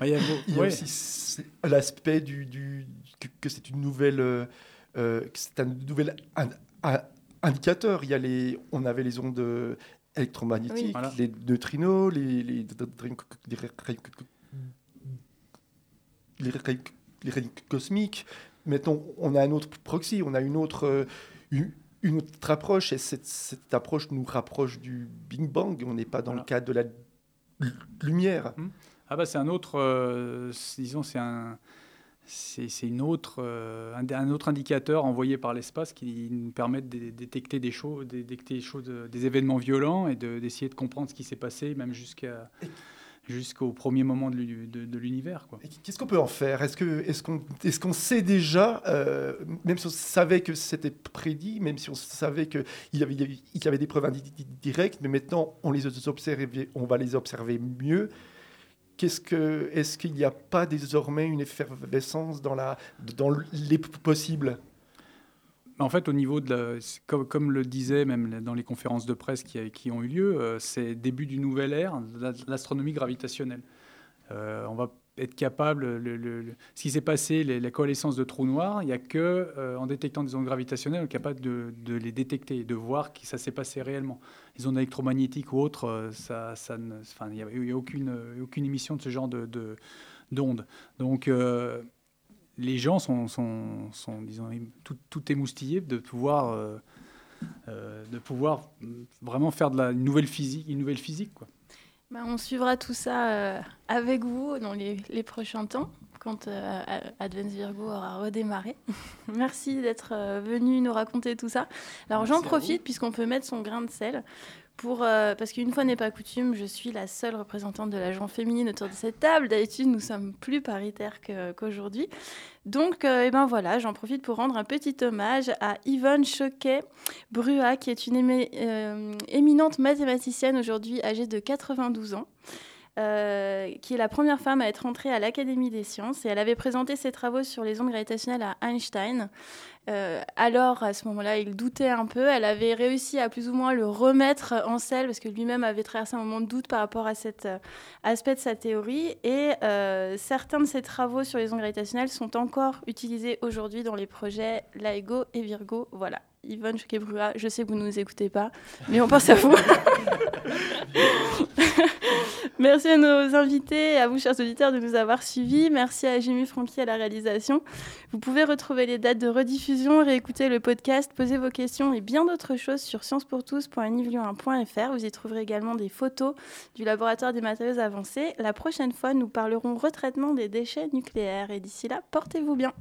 il y a, aussi l'aspect du, du, que, c'est une nouvelle, euh, euh, c'est un nouvel indicateur. Il y a les, on avait les ondes électromagnétiques, les neutrinos, les, les, les, les rayons cosmiques. Maintenant, on a un autre proxy, on a une autre, euh, une, autre approche, et cette, cette, approche nous rapproche du Big Bang. On n'est pas dans le cadre de la lumière. Hmm. Ah bah c'est un autre, euh, disons, c'est un, c'est une autre, euh, un, autre indicateur envoyé par l'espace qui nous permet de détecter des choses, détecter des, choses, des événements violents et d'essayer de, comprendre ce qui s'est passé, même jusqu'à jusqu'au premier moment de l'univers. Qu'est-ce qu'on peut en faire? Est-ce qu'on sait déjà, euh, même si on savait que c'était prédit, même si on savait qu'il y, avait, y avait des preuves indirectes, mais maintenant on, les observe, on va les observer mieux. Qu'est-ce que, est-ce qu'il n'y a pas désormais une effervescence dans les possibles en fait, au niveau de comme, le disait même dans les conférences de presse qui, qui ont eu lieu, euh, c'est début d'une nouvelle ère, l'astronomie gravitationnelle. Euh, on va être capable, le, ce qui s'est passé, la coalescence de trous noirs, il n'y a que euh, en détectant des ondes gravitationnelles, on est capable de, les détecter, de voir que ça s'est passé réellement. Les ondes électromagnétiques ou autres, ça, ça il n'y a, aucune, aucune émission de ce genre de, d'ondes. Donc les gens sont, disons, tout, tout, émoustillés de pouvoir, euh, euh, de pouvoir vraiment faire de la nouvelle physique, une nouvelle physique, quoi. Bah, on suivra tout ça euh, avec vous dans les, prochains temps, quand Advance Virgo aura redémarré. Merci d'être venu nous raconter tout ça. Alors j'en profite, puisqu'on peut mettre son grain de sel, pour, euh, parce qu'une fois n'est pas coutume, je suis la seule représentante de la genre féminine autour de cette table. D'habitude, nous sommes plus paritaires qu'aujourd'hui. Donc, euh, eh ben voilà, j'en profite pour rendre un petit hommage à Yvonne Choquet-Brua, qui est une euh, éminente mathématicienne aujourd'hui âgée de 92 ans. Euh, qui est la première femme à être entrée à l'Académie des sciences. Et elle avait présenté ses travaux sur les ondes gravitationnelles à Einstein. Euh, alors, à ce moment-là, il doutait un peu. Elle avait réussi à plus ou moins le remettre en selle, parce que lui-même avait traversé un moment de doute par rapport à cet euh, aspect de sa théorie. Et certains de ses travaux sur les ondes gravitationnelles sont encore utilisés aujourd'hui dans les projets LIGO et Virgo. Voilà. Yvonne Choquet-Brua, je sais que vous ne nous écoutez pas, mais on pense à vous. Merci à nos invités et à vous, chers auditeurs, de nous avoir suivis. Merci à Jimmy Franqui à la réalisation. Vous pouvez retrouver les dates de rediffusion, réécouter le podcast, poser vos questions et bien d'autres choses sur sciencepourtous.nivlio1.fr. Vous y trouverez également des photos du laboratoire des matériaux avancés. La prochaine fois, nous parlerons retraitement des déchets nucléaires. Et d'ici là, portez-vous bien.